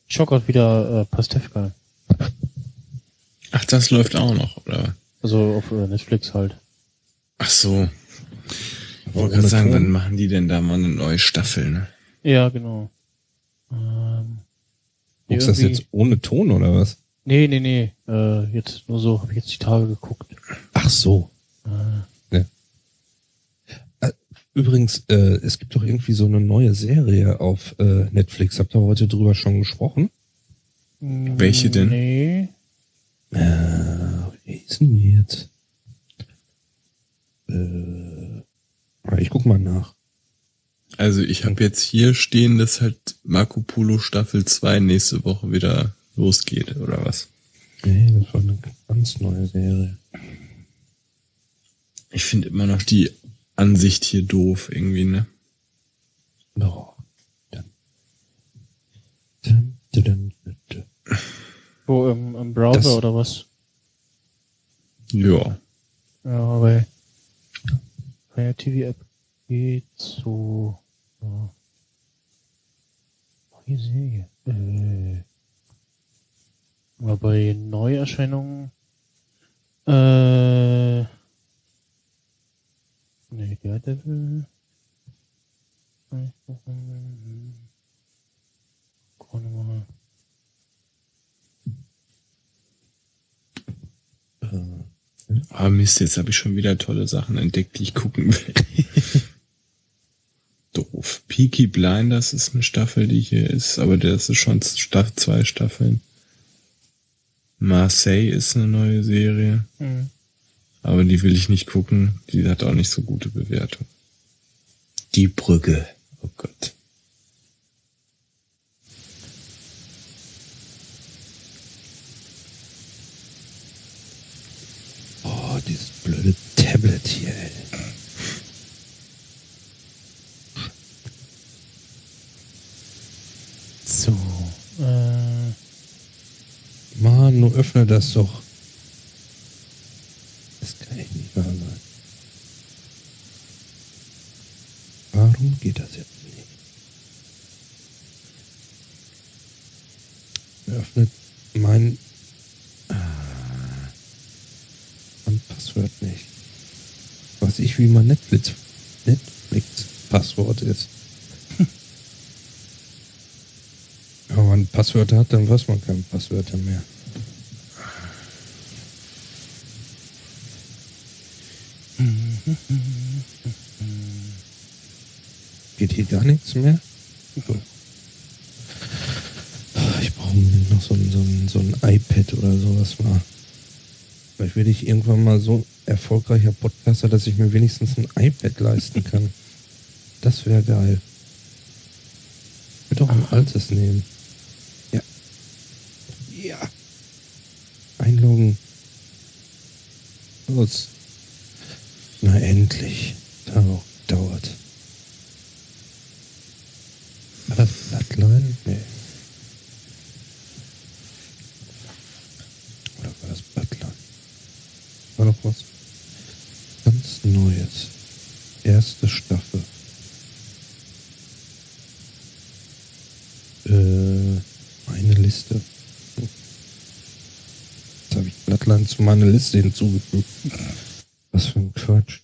Ich schau gerade wieder äh, Pastewka. Ach, das läuft auch noch, oder? Also auf äh, Netflix halt. Ach so. Ich wollte gerade sagen, Ton. wann machen die denn da mal eine neue Staffel, ne? Ja, genau. Ähm, Guckst du das jetzt ohne Ton oder was? Nee, nee, nee. Äh, jetzt nur so, habe ich jetzt die Tage geguckt. Ach so. Äh, Übrigens, äh, es gibt doch irgendwie so eine neue Serie auf äh, Netflix. Habt ihr heute drüber schon gesprochen? Welche denn? Nee. Äh, wie ist denn die jetzt? Äh, ich guck mal nach. Also ich habe jetzt hier stehen, dass halt Marco Polo Staffel 2 nächste Woche wieder losgeht, oder was? Nee, das war eine ganz neue Serie. Ich finde immer noch die Ansicht hier doof irgendwie, ne? Oh. Dun, dun, dun, dun, dun. Wo, im, im Browser Das- oder was? Ja. Ja, bei, bei der TV-App geht so. Ja. Neue Serie. Äh. Aber bei Neuerscheinungen. Äh. Nee, Daredevil. Guck mal. Ah Mist, jetzt habe ich schon wieder tolle Sachen entdeckt, die ich gucken will. Doof. Peaky Blinders ist eine Staffel, die hier ist, aber das ist schon Staff zwei Staffeln. Marseille ist eine neue Serie, Mhm. aber die will ich nicht gucken. Die hat auch nicht so gute Bewertung. Die Brücke. Oh Gott. Oh, dieses blöde Tablet hier. So. Äh. Mann, nur öffne das doch. Wie man Netflix, Netflix Passwort ist. Wenn man Passwörter hat, dann weiß man keine Passwörter mehr. Geht hier gar nichts mehr? Ich brauche noch so ein, so, ein, so ein iPad oder sowas mal. Vielleicht werde ich irgendwann mal so erfolgreicher Podcaster, dass ich mir wenigstens ein iPad leisten kann. Das wäre geil. Ich würde auch ein altes nehmen. Ja. Ja. Einloggen. Los. Na endlich. Dau dauert. War das Blattline? Nee. Oder war das Blattline? War doch was ganz Neues. Erste Staffel. Äh, meine Liste. Blattline zu meiner Liste hinzugefügt. Was für ein Quatsch.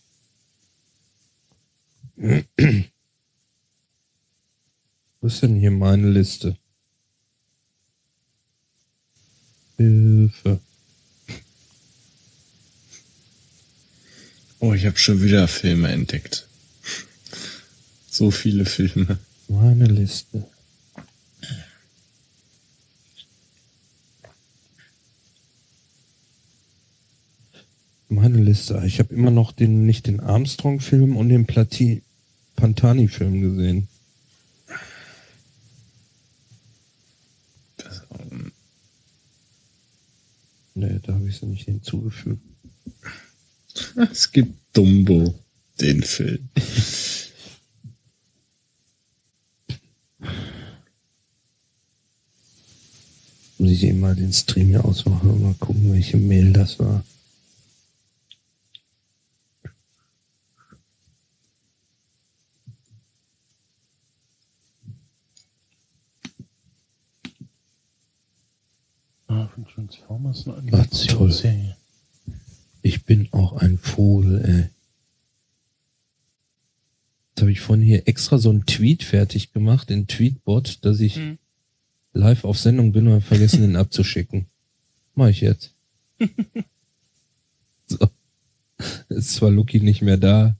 Wo ist denn hier meine Liste? Hilfe. Oh, ich habe schon wieder Filme entdeckt. So viele Filme. Meine Liste. Meine Liste. Ich habe immer noch den nicht den Armstrong-Film und den Plati Pantani-Film gesehen. Das, ähm, Nee, da habe ich sie nicht hinzugefügt. es gibt Dumbo, den Film. Muss ich eben mal den Stream hier ausmachen und mal gucken, welche Mail das war. Von Transformers eine. Animationsserie. Ich bin auch ein Vogel, ey. Jetzt habe ich vorhin hier extra so einen Tweet fertig gemacht, den Tweetbot, dass ich Hm. live auf Sendung bin und vergessen, den abzuschicken. Mach ich jetzt. so. Ist zwar Lucky nicht mehr da.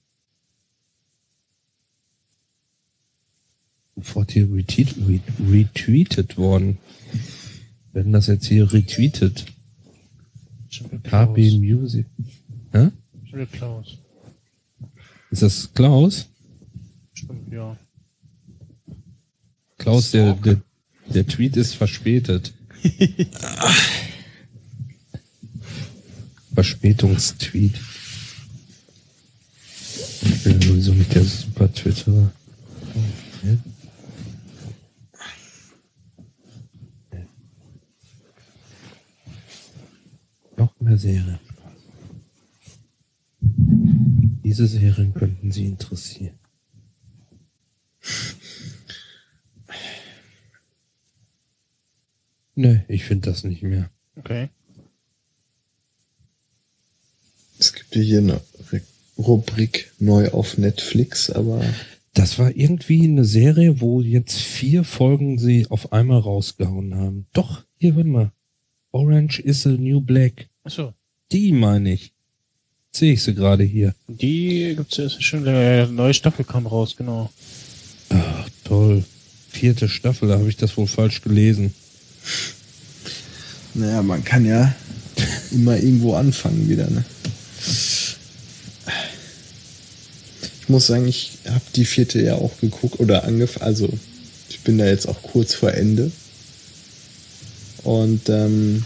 Sofort hier retweet, re- retweetet worden. Werden das jetzt hier retweetet? KB. Music. Hä? Wieder Klaus. Ist das Klaus? Stimmt, ja. Klaus, der, der, der Tweet ist verspätet. Verspätungstweet. Ich bin sowieso nicht der super Twitterer. Ja. Serien. Diese Serien könnten Sie interessieren. Nö, ich finde das nicht mehr. Okay. Es gibt ja hier eine Re- Rubrik neu auf Netflix, aber Das war irgendwie eine Serie, wo jetzt vier Folgen sie auf einmal rausgehauen haben. Doch, hier, warte mal. Orange is the New Black. Achso. Die meine ich. Sehe ich sie gerade hier. Die gibt's ja ist schon länger. Ja, neue Staffel kam raus, genau. Ach, toll. Vierte Staffel, da habe ich das wohl falsch gelesen. naja, man kann ja immer irgendwo anfangen wieder. Ne? Ich muss sagen, ich habe die vierte ja auch geguckt oder angefangen. Also ich bin da jetzt auch kurz vor Ende. Und ähm,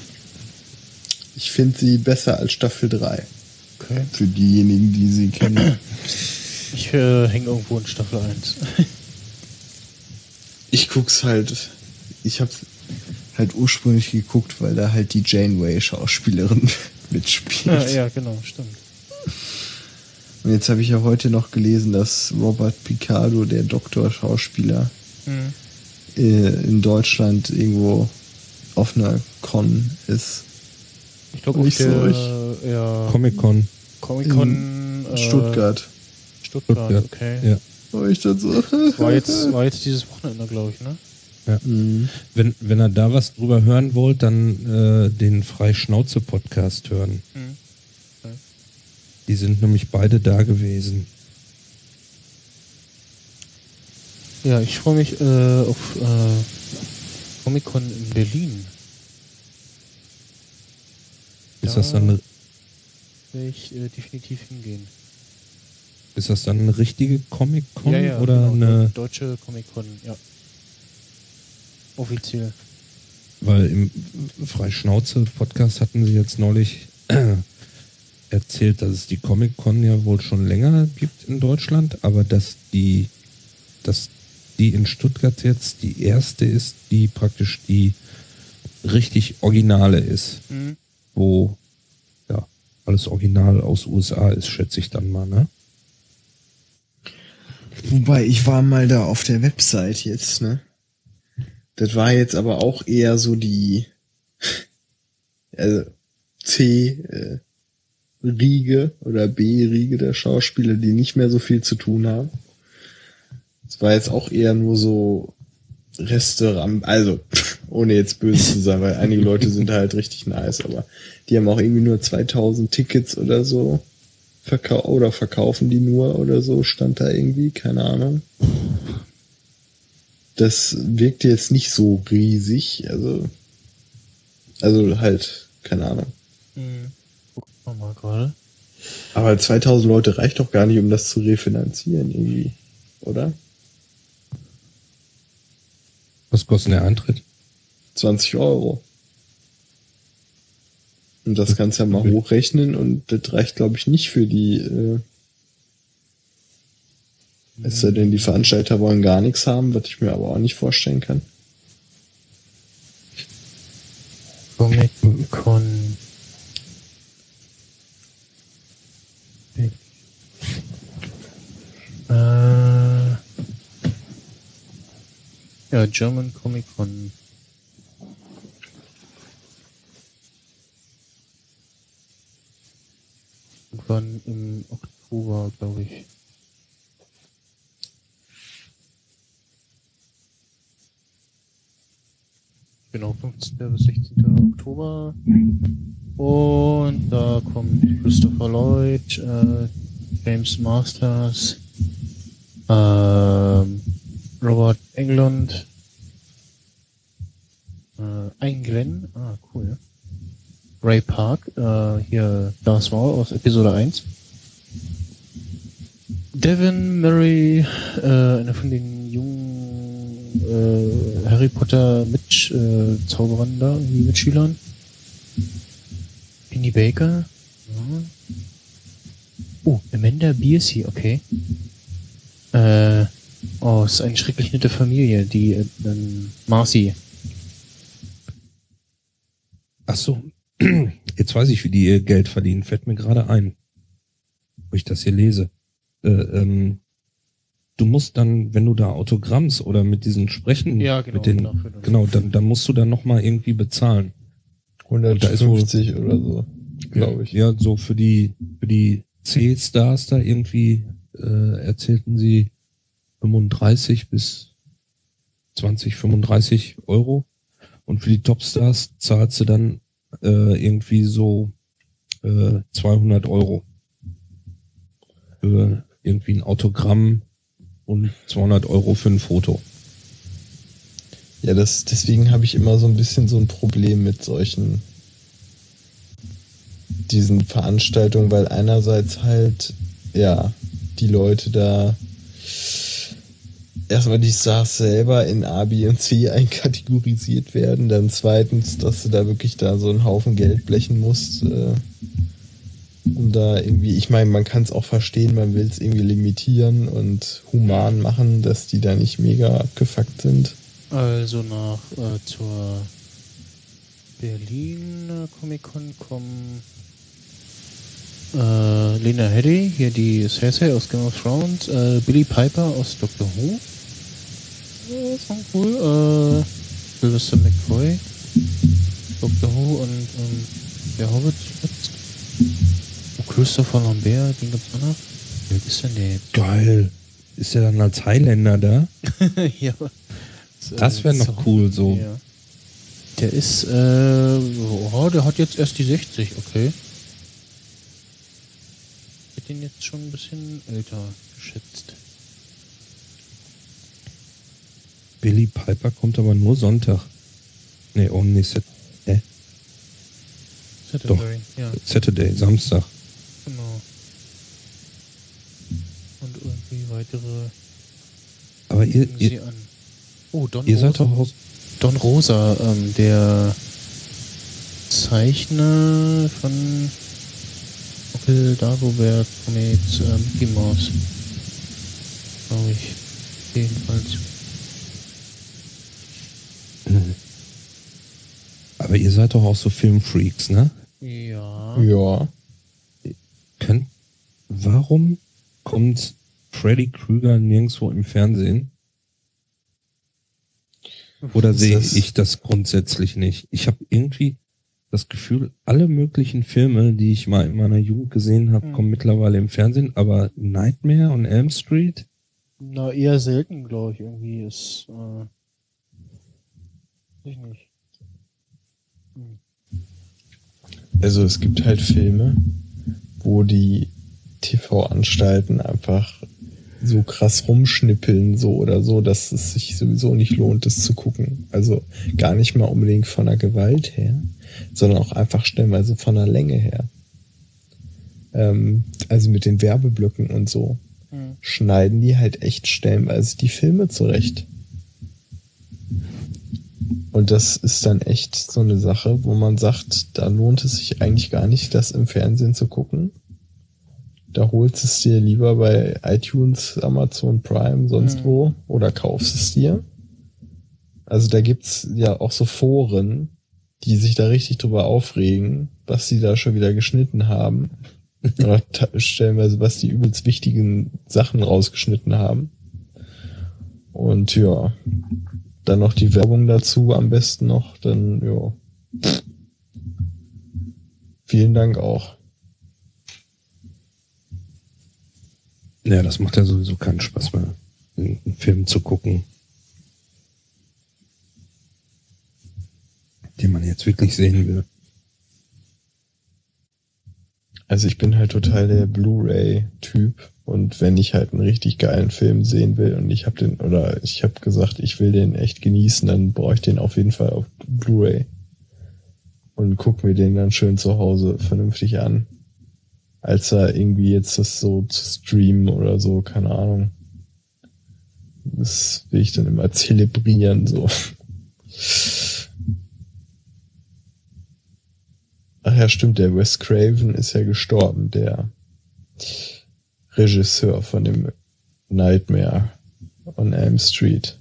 ich finde sie besser als Staffel 3. Okay. Für diejenigen, die sie kennen. Ich äh, hänge irgendwo in Staffel 1. Ich guck's halt. Ich hab's halt ursprünglich geguckt, weil da halt die Janeway-Schauspielerin mitspielt. ja, ja, genau, stimmt. Und jetzt habe ich ja heute noch gelesen, dass Robert Picardo, der Doktor-Schauspieler, Hm. äh, in Deutschland irgendwo auf einer Con ist. Ich glaube, Nicht so, der ja, Comic-Con. Comic-Con äh, Stuttgart. Stuttgart, Stuttgart. okay. Ja. War ich dann so. War jetzt, war jetzt dieses Wochenende, glaube ich, ne? Ja. Mhm. Wenn, wenn ihr da was drüber hören wollt, dann äh, den Freischnauze-Podcast hören. Mhm. Okay. Die sind nämlich beide da gewesen. Ja, ich freue mich äh, auf äh, Comic-Con in Berlin. Ist das dann Werde ich äh, definitiv hingehen. ist das dann eine richtige Comic-Con ja, ja, oder genau, eine deutsche Comic-Con, ja. Offiziell. Weil im Freischnauze-Podcast hatten sie jetzt neulich erzählt, dass es die Comic-Con ja wohl schon länger gibt in Deutschland, aber dass die, dass die in Stuttgart jetzt die erste ist, die praktisch die richtig originale ist, Mhm. Wo ja alles original aus USA ist, schätze ich dann mal, ne? Wobei, ich war mal da auf der Website jetzt, ne? Das war jetzt aber auch eher so die also C äh, Riege oder B Riege der Schauspieler, die nicht mehr so viel zu tun haben. Es war jetzt auch eher nur so Restaurant, also ohne jetzt böse zu sein, weil einige Leute sind halt richtig nice, aber die haben auch irgendwie nur 2000 Tickets oder so verkau oder verkaufen die nur oder so, stand da irgendwie, keine Ahnung. Das wirkte jetzt nicht so riesig, also, also halt, keine Ahnung. Mhm. Gucken wir mal gerade. Aber 2000 Leute reicht doch gar nicht, um das zu refinanzieren irgendwie, oder? Was kostet der Eintritt? 20 Euro. Und das kannst du ja mal Okay. hochrechnen und das reicht, glaube ich, nicht für die, äh, es sei denn, die Veranstalter wollen gar nichts haben, was ich mir aber auch nicht vorstellen kann. Comic-Con. Äh, ja, German Comic Con. Irgendwann im Oktober, glaube ich. Genau, 15. bis 16. Oktober. Und da kommt Christopher Lloyd, äh, James Masters, ähm, Robert Englund, äh, ein Glenn, ah, cool. Ray Park, äh, hier Darth Maul aus Episode 1. Devin Murray, äh, einer von den jungen äh, Harry Potter mit äh, Zauberern da, irgendwie Mitschülern. Penny Baker. Ja. Oh, Amanda Biercy, okay. Äh, oh, es ist eine schrecklich nette Familie, die äh, Marcy. Ach so, jetzt weiß ich, wie die ihr Geld verdienen. Fällt mir gerade ein, wo ich das hier lese. Äh, ähm, du musst dann, wenn du da Autogramms oder mit diesen Sprechen, Ja, genau, mit den, dann. genau, dann, dann musst du dann nochmal irgendwie bezahlen. da ist wohl- 150 oder so, glaube ich. Ja, so für die, für die C-Stars da irgendwie äh, erzählten sie 35 bis 20, 35 Euro. Und für die Topstars zahlst du dann äh, irgendwie so äh, 200 Euro. Für irgendwie ein Autogramm und 200 Euro für ein Foto. Ja, das, deswegen habe ich immer so ein bisschen so ein Problem mit solchen diesen Veranstaltungen, weil einerseits halt, ja, die Leute da erstmal die Stars selber in A, B und C einkategorisiert werden, dann zweitens, dass du da wirklich da so einen Haufen Geld blechen musst, äh, um da irgendwie, ich meine, man kann es auch verstehen, man will es irgendwie limitieren und human machen, dass die da nicht mega abgefuckt sind. Also nach äh, zur Berlin Comic Con kommen äh, Lena Headey, hier die Cersei aus Game of Thrones, äh, Billy Piper aus Doctor Who. Äh, auch cool. Äh, Sylvester McCoy, Doctor Who und ähm, der Hobbit. jetzt. Und Christopher Lambert, den gibt's auch noch. Wer ist denn der jetzt? Geil. ist er dann als Highlander da? ja. Das wäre noch cool so. Ja. Der ist, äh, oh, der hat jetzt erst die 60, okay. Hätte ihn jetzt schon ein bisschen älter geschätzt. Billy Piper kommt aber nur Sonntag. Nee, oh nee, Sat hä? Saturday, ja, Saturday, Samstag. genau. Und irgendwie weitere Aber ihr, ihr, an. Oh, Don ihr Rosa. seid doch Don Rosa, ähm, der Zeichner von Onkel Dagobert Planet äh, Mickey Mouse. Glaube ich. Jedenfalls. aber ihr seid doch auch so Filmfreaks, ne? Ja. Ja. Könnt, warum kommt Freddy Krüger nirgendwo im Fernsehen? Oder sehe ich das grundsätzlich nicht? Ich habe irgendwie das Gefühl, alle möglichen Filme, die ich mal in meiner Jugend gesehen habe, Hm. kommen mittlerweile im Fernsehen, aber Nightmare und Elm Street? Na, eher selten, glaube ich, irgendwie ist, äh, ich nicht. Also es gibt halt Filme, wo die TV-Anstalten einfach so krass rumschnippeln, so oder so, dass es sich sowieso nicht lohnt, das zu gucken. Also gar nicht mal unbedingt von der Gewalt her, sondern auch einfach stellenweise von der Länge her. Ähm, also mit den Werbeblöcken und so Hm. schneiden die halt echt stellenweise die Filme zurecht. Und das ist dann echt so eine Sache, wo man sagt, da lohnt es sich eigentlich gar nicht, das im Fernsehen zu gucken. Da holst es dir lieber bei iTunes, Amazon Prime, sonst Mhm. wo oder kaufst es dir. Also da gibt's ja auch so Foren, die sich da richtig drüber aufregen, was sie da schon wieder geschnitten haben. Oder stellenweise, was die übelst wichtigen Sachen rausgeschnitten haben. Und ja, dann noch die Werbung dazu am besten noch, dann ja. Vielen Dank auch. Ja, das macht ja sowieso keinen Spaß mehr, einen Film zu gucken. Jetzt wirklich sehen will. Also ich bin halt total der Blu-ray-Typ und wenn ich halt einen richtig geilen Film sehen will und ich habe den oder ich habe gesagt, ich will den echt genießen, dann brauche ich den auf jeden Fall auf Blu-ray und guck mir den dann schön zu Hause vernünftig an, als da irgendwie jetzt das so zu streamen oder so, keine Ahnung. Das will ich dann immer zelebrieren so. Ach ja, stimmt, der Wes Craven ist ja gestorben, der Regisseur von dem Nightmare on Elm Street.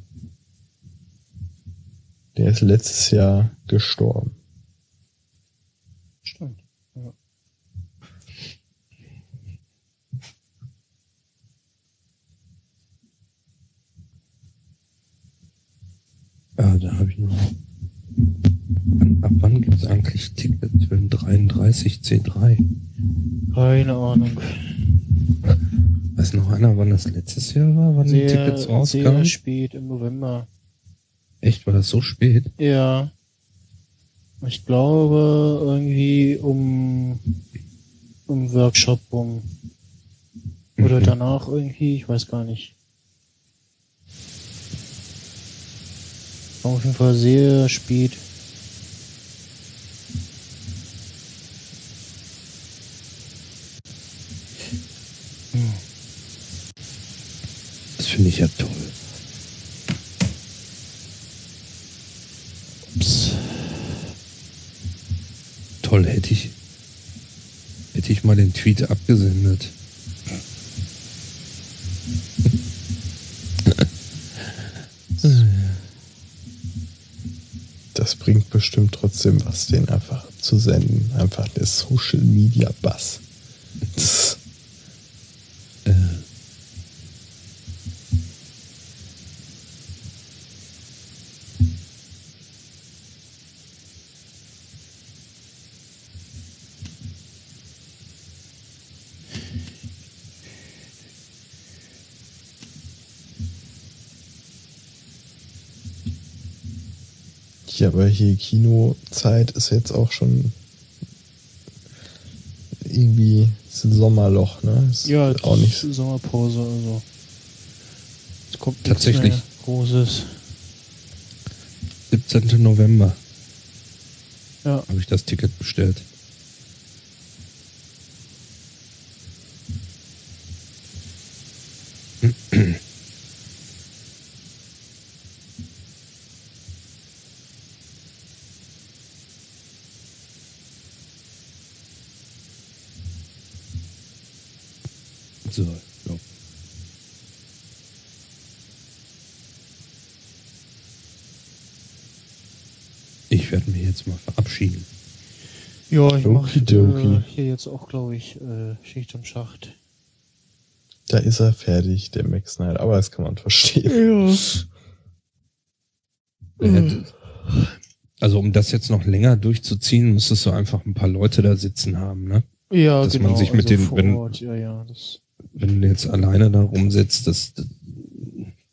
Der ist letztes Jahr gestorben. Stimmt. Ja. Ah, da habe ich noch. Wann, ab wann gibt es eigentlich Tickets für den 33 C3? Keine Ahnung. Weiß noch einer, wann das letztes Jahr war, wann die Sehr, Tickets sehr rauskamen? spät im November. Echt, war das so spät? Ja. Ich glaube irgendwie um um Workshop rum. Oder Mhm. danach irgendwie, ich weiß gar nicht. War auf jeden Fall sehr spät. Das finde ich ja toll. Ups. Toll, hätte ich, hätte ich mal den Tweet abgesendet. Das bringt bestimmt trotzdem was, den einfach zu senden. Einfach der Social Media Bass. Äh, Aber hier Kinozeit ist jetzt auch schon irgendwie ist ein Sommerloch, ne? Ist Ja, auch nicht. Sommerpause, also. Es kommt Tatsächlich. mehr Großes. 17. November Ja. habe ich das Ticket bestellt. So, so. Ich werde mich jetzt mal verabschieden. Ja, ich mache äh, hier jetzt auch, glaube ich, äh, Schicht im Schacht. Da ist er fertig, der Max Snyder. Aber das kann man verstehen. Ja. Hätte- Also um das jetzt noch länger durchzuziehen, müsstest du einfach ein paar Leute da sitzen haben, ne? Ja, Dass genau. man sich mit also den- wenn- Ort, ja, ja, Wenn du jetzt alleine da rumsitzt, das,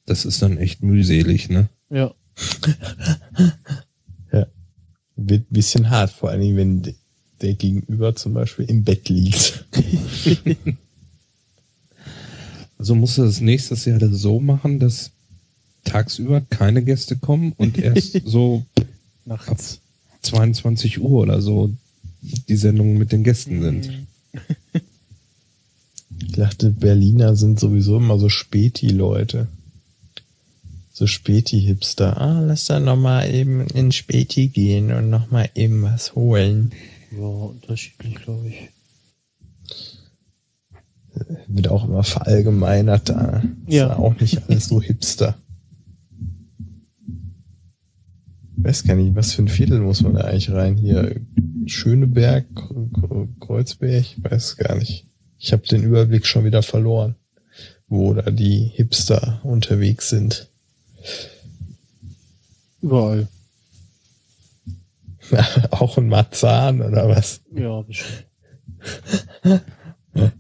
das ist dann echt mühselig, ne? ja. Wird ein bisschen hart, vor allen Dingen, wenn de- der Gegenüber zum Beispiel im Bett liegt. Also musst du das nächstes Jahr so machen, dass tagsüber keine Gäste kommen und erst so Nachts. 22 Uhr oder so die Sendungen mit den Gästen sind. Mhm. Ich dachte, Berliner sind sowieso immer so Späti-Leute. So Späti-Hipster. Ah, lass da nochmal eben in Späti gehen und nochmal eben was holen. Ja, unterschiedlich, glaube ich. Wird auch immer verallgemeinert da. Ist Ja. ja auch nicht alles so Hipster. Weiß gar nicht, was für ein Viertel muss man da eigentlich rein? Hier Schöneberg, Kreuzberg, weiß gar nicht. Ich habe den Überblick schon wieder verloren, wo da die Hipster unterwegs sind. Überall. auch in Marzahn oder was? Ja, bestimmt. So.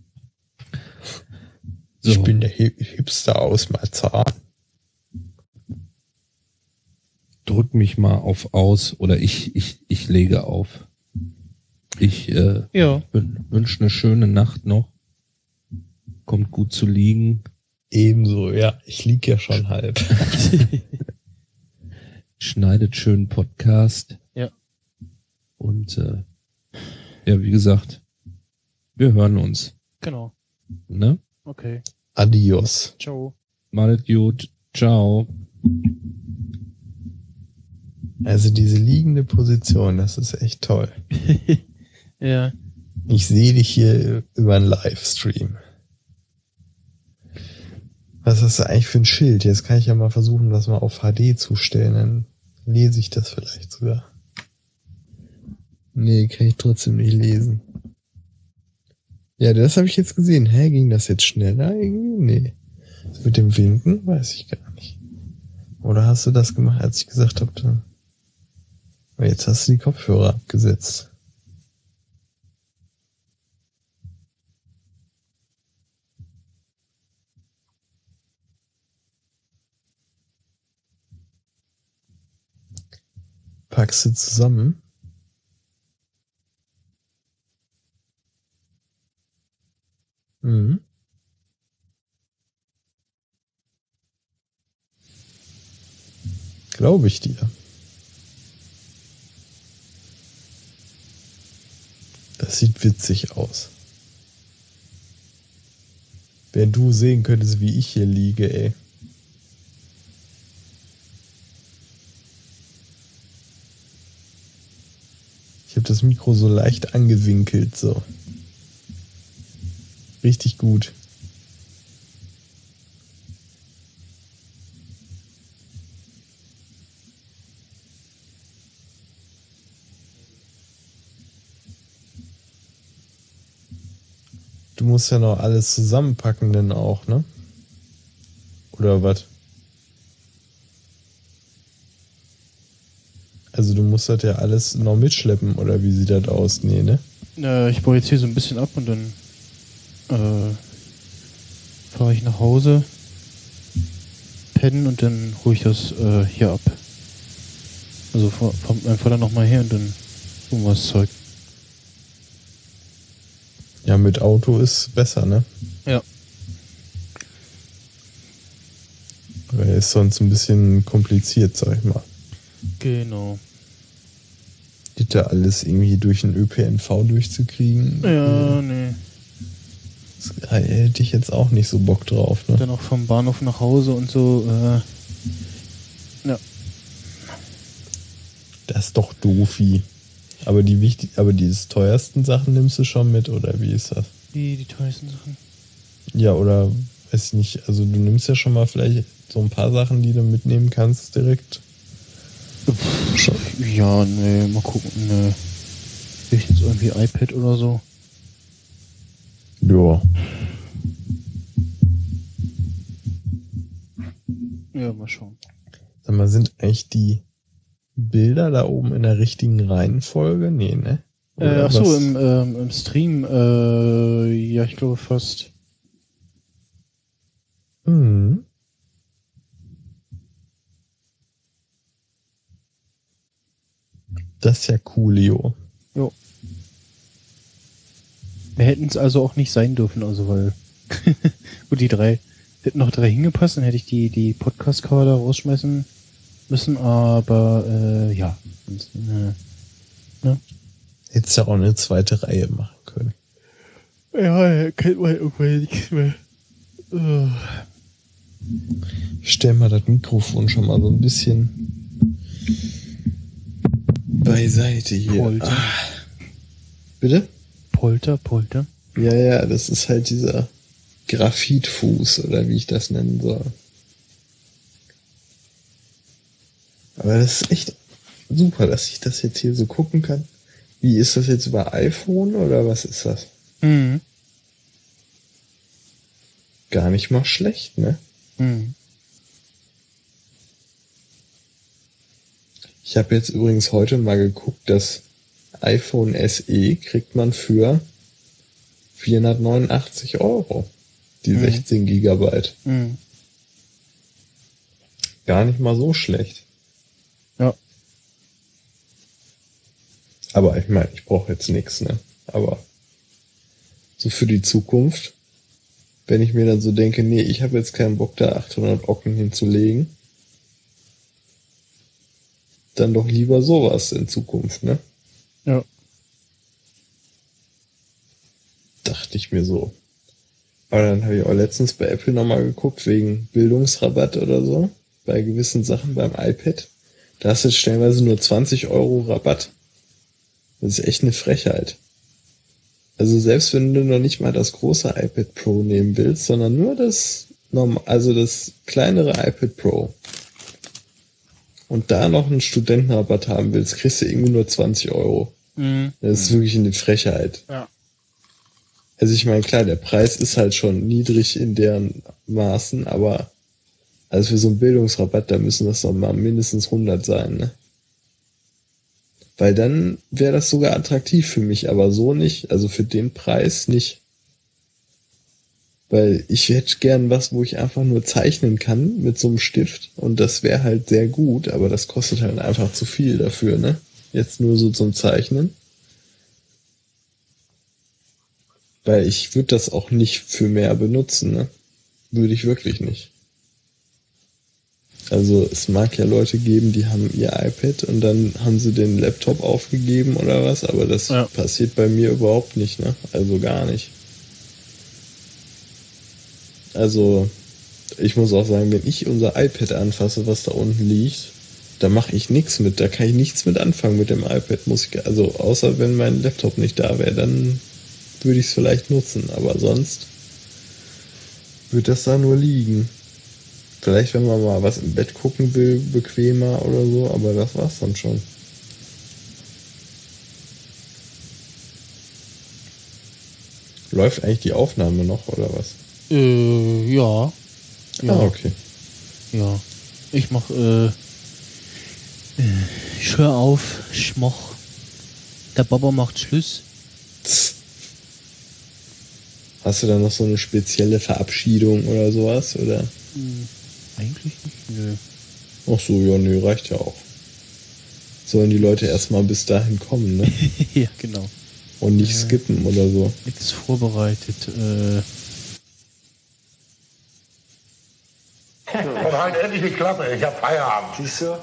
Ich bin der Hi- Hipster aus Marzahn. Drück mich mal auf aus oder ich, ich, ich lege auf. Ich äh, Ja. wünsche eine schöne Nacht noch. Kommt gut zu liegen. Ebenso, ja. Ich lieg ja schon halb. Schneidet schön Podcast. Ja. Und äh, ja, wie gesagt, wir hören uns. Genau. Ne? Okay. Adios. Ciao. Malet gut. Ciao. Also diese liegende Position, das ist echt toll. Ja. Ich sehe dich hier über einen Livestream. Was ist das eigentlich für ein Schild? Jetzt kann ich ja mal versuchen, das mal auf HD zu stellen, dann lese ich das vielleicht sogar. Nee, kann ich trotzdem nicht lesen. Ja, das habe ich jetzt gesehen. Hä, ging das jetzt schneller irgendwie? Nee. Mit dem Winken weiß ich gar nicht. Oder hast du das gemacht, als ich gesagt habe. Aber Jetzt hast du die Kopfhörer abgesetzt. Packst du zusammen? Mhm. Glaube ich dir. Das sieht witzig aus. Wenn du sehen könntest, wie ich hier liege, ey. Habe das Mikro so leicht angewinkelt, so. Richtig gut. Du musst ja noch alles zusammenpacken, denn auch, ne? Oder was? Also du musst das ja alles noch mitschleppen, oder wie sieht das aus? Nee, ne? Äh, ich baue jetzt hier so ein bisschen ab und dann äh, fahre ich nach Hause, pennen und dann hole ich das äh, hier ab. Also fahr- kommt mein Vater noch mal her und dann wir das Zeug. Ja, mit Auto ist besser, ne? Ja. Weil ist sonst ein bisschen kompliziert, sag ich mal. Genau. Das da alles irgendwie durch den ÖPNV durchzukriegen. Ja, nee. Das hätte ich jetzt auch nicht so Bock drauf, ne? Dann auch vom Bahnhof nach Hause und so. Äh, ja. Das ist doch doofi. Aber die wichtig, aber die teuersten Sachen nimmst du schon mit, oder wie ist das? Die, die teuersten Sachen. Ja, oder weiß ich nicht, also du nimmst ja schon mal vielleicht so ein paar Sachen, die du mitnehmen kannst direkt. Ja, nee, mal gucken. Nee. Höchstens irgendwie iPad oder so. Ja. Ja, mal schauen. Sag mal, sind eigentlich die Bilder da oben in der richtigen Reihenfolge? Nee, ne? Äh, Oder ach so, was? im, ähm, im Stream, äh, ja, ich glaube fast. Hm. Das ist ja coolio. Jo. Wir hätten es also auch nicht sein dürfen, also weil. Gut, die drei. Hätten noch drei hingepasst, dann hätte ich die, die Podcast-Cover da rausschmeißen müssen, aber äh, ja. Äh, Hättest ja auch eine zweite Reihe machen können. ja, kennt man irgendwann nichts mehr. Ich stell mal das Mikrofon schon mal so ein bisschen beiseite hier. Polter. Ah. Bitte? Polter, Polter. Ja, ja, das ist halt dieser Graphitfuß oder wie ich das nennen soll. Aber das ist echt super, dass ich das jetzt hier so gucken kann. Wie ist das jetzt über iPhone oder was ist das? Mhm. Gar nicht mal schlecht, ne? Mhm. Ich habe jetzt übrigens heute mal geguckt, das iPhone SE kriegt man für 489 Euro. Die Mhm. 16 Gigabyte. Mhm. Gar nicht mal so schlecht. Ja. Aber ich meine, ich brauche jetzt nichts, ne? Aber so für die Zukunft, wenn ich mir dann so denke, nee, ich habe jetzt keinen Bock, da 800 Ocken hinzulegen, dann doch lieber sowas in Zukunft, ne? Ja. Dachte ich mir so. Aber dann habe ich auch letztens bei Apple nochmal geguckt, wegen Bildungsrabatt oder so, bei gewissen Sachen beim iPad. Da hast du jetzt stellenweise nur 20 Euro Rabatt. Das ist echt eine Frechheit. Also selbst wenn du noch nicht mal das große iPad Pro nehmen willst, sondern nur das, also das kleinere iPad Pro und da noch einen Studentenrabatt haben willst, kriegst du irgendwie nur 20 Euro. Mhm. Das ist wirklich eine Frechheit. Ja. Also ich meine, klar, der Preis ist halt schon niedrig in deren Maßen, aber also für so einen Bildungsrabatt, da müssen das doch mal mindestens 100 sein, ne? Weil dann wäre das sogar attraktiv für mich, aber so nicht, also für den Preis nicht. Weil ich hätte gern was, wo ich einfach nur zeichnen kann mit so einem Stift und das wäre halt sehr gut, aber das kostet halt einfach zu viel dafür, ne? Jetzt nur so zum Zeichnen. Weil ich würde das auch nicht für mehr benutzen, ne? Würde ich wirklich nicht. Also es mag ja Leute geben, die haben ihr iPad und dann haben sie den Laptop aufgegeben oder was, aber das Ja. passiert bei mir überhaupt nicht, ne? Also gar nicht. Also ich muss auch sagen, wenn ich unser iPad anfasse, was da unten liegt, da mache ich nichts mit, da kann ich nichts mit anfangen mit dem iPad, muss ich, also außer wenn mein Laptop nicht da wäre, dann würde ich es vielleicht nutzen, aber sonst wird das da nur liegen. Vielleicht, wenn man mal was im Bett gucken will, bequemer oder so, aber das war's dann schon. Läuft eigentlich die Aufnahme noch oder was? Äh, ja. Ja, Ah, okay. ja. Ich mach, äh, äh, ich hör auf, Schmoch. Der Baba macht Schluss. Hast du da noch so eine spezielle Verabschiedung oder sowas? Oder? Hm, eigentlich nicht, nö. Ach so, ja, nee, reicht ja auch. sollen die Leute erstmal bis dahin kommen, ne? ja, genau. Und nicht skippen oder so. Nichts vorbereitet. Äh, Und halt endlich die Klappe, ich hab Feierabend. Siehst du?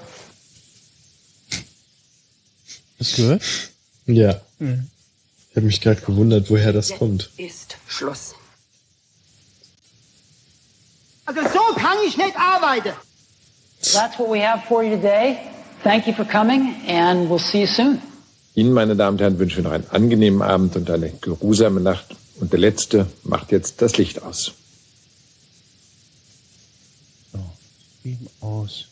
hast du gehört? Ja. Ich habe mich gerade gewundert, woher das kommt. Ist Schluss. Also so kann ich nicht arbeiten. That's what we have for you today. Thank you for coming and we'll see you soon. Ihnen, meine Damen und Herren, wünschen wir noch einen angenehmen Abend und eine geruhsame Nacht. Und der Letzte macht jetzt das Licht aus. Eben aus.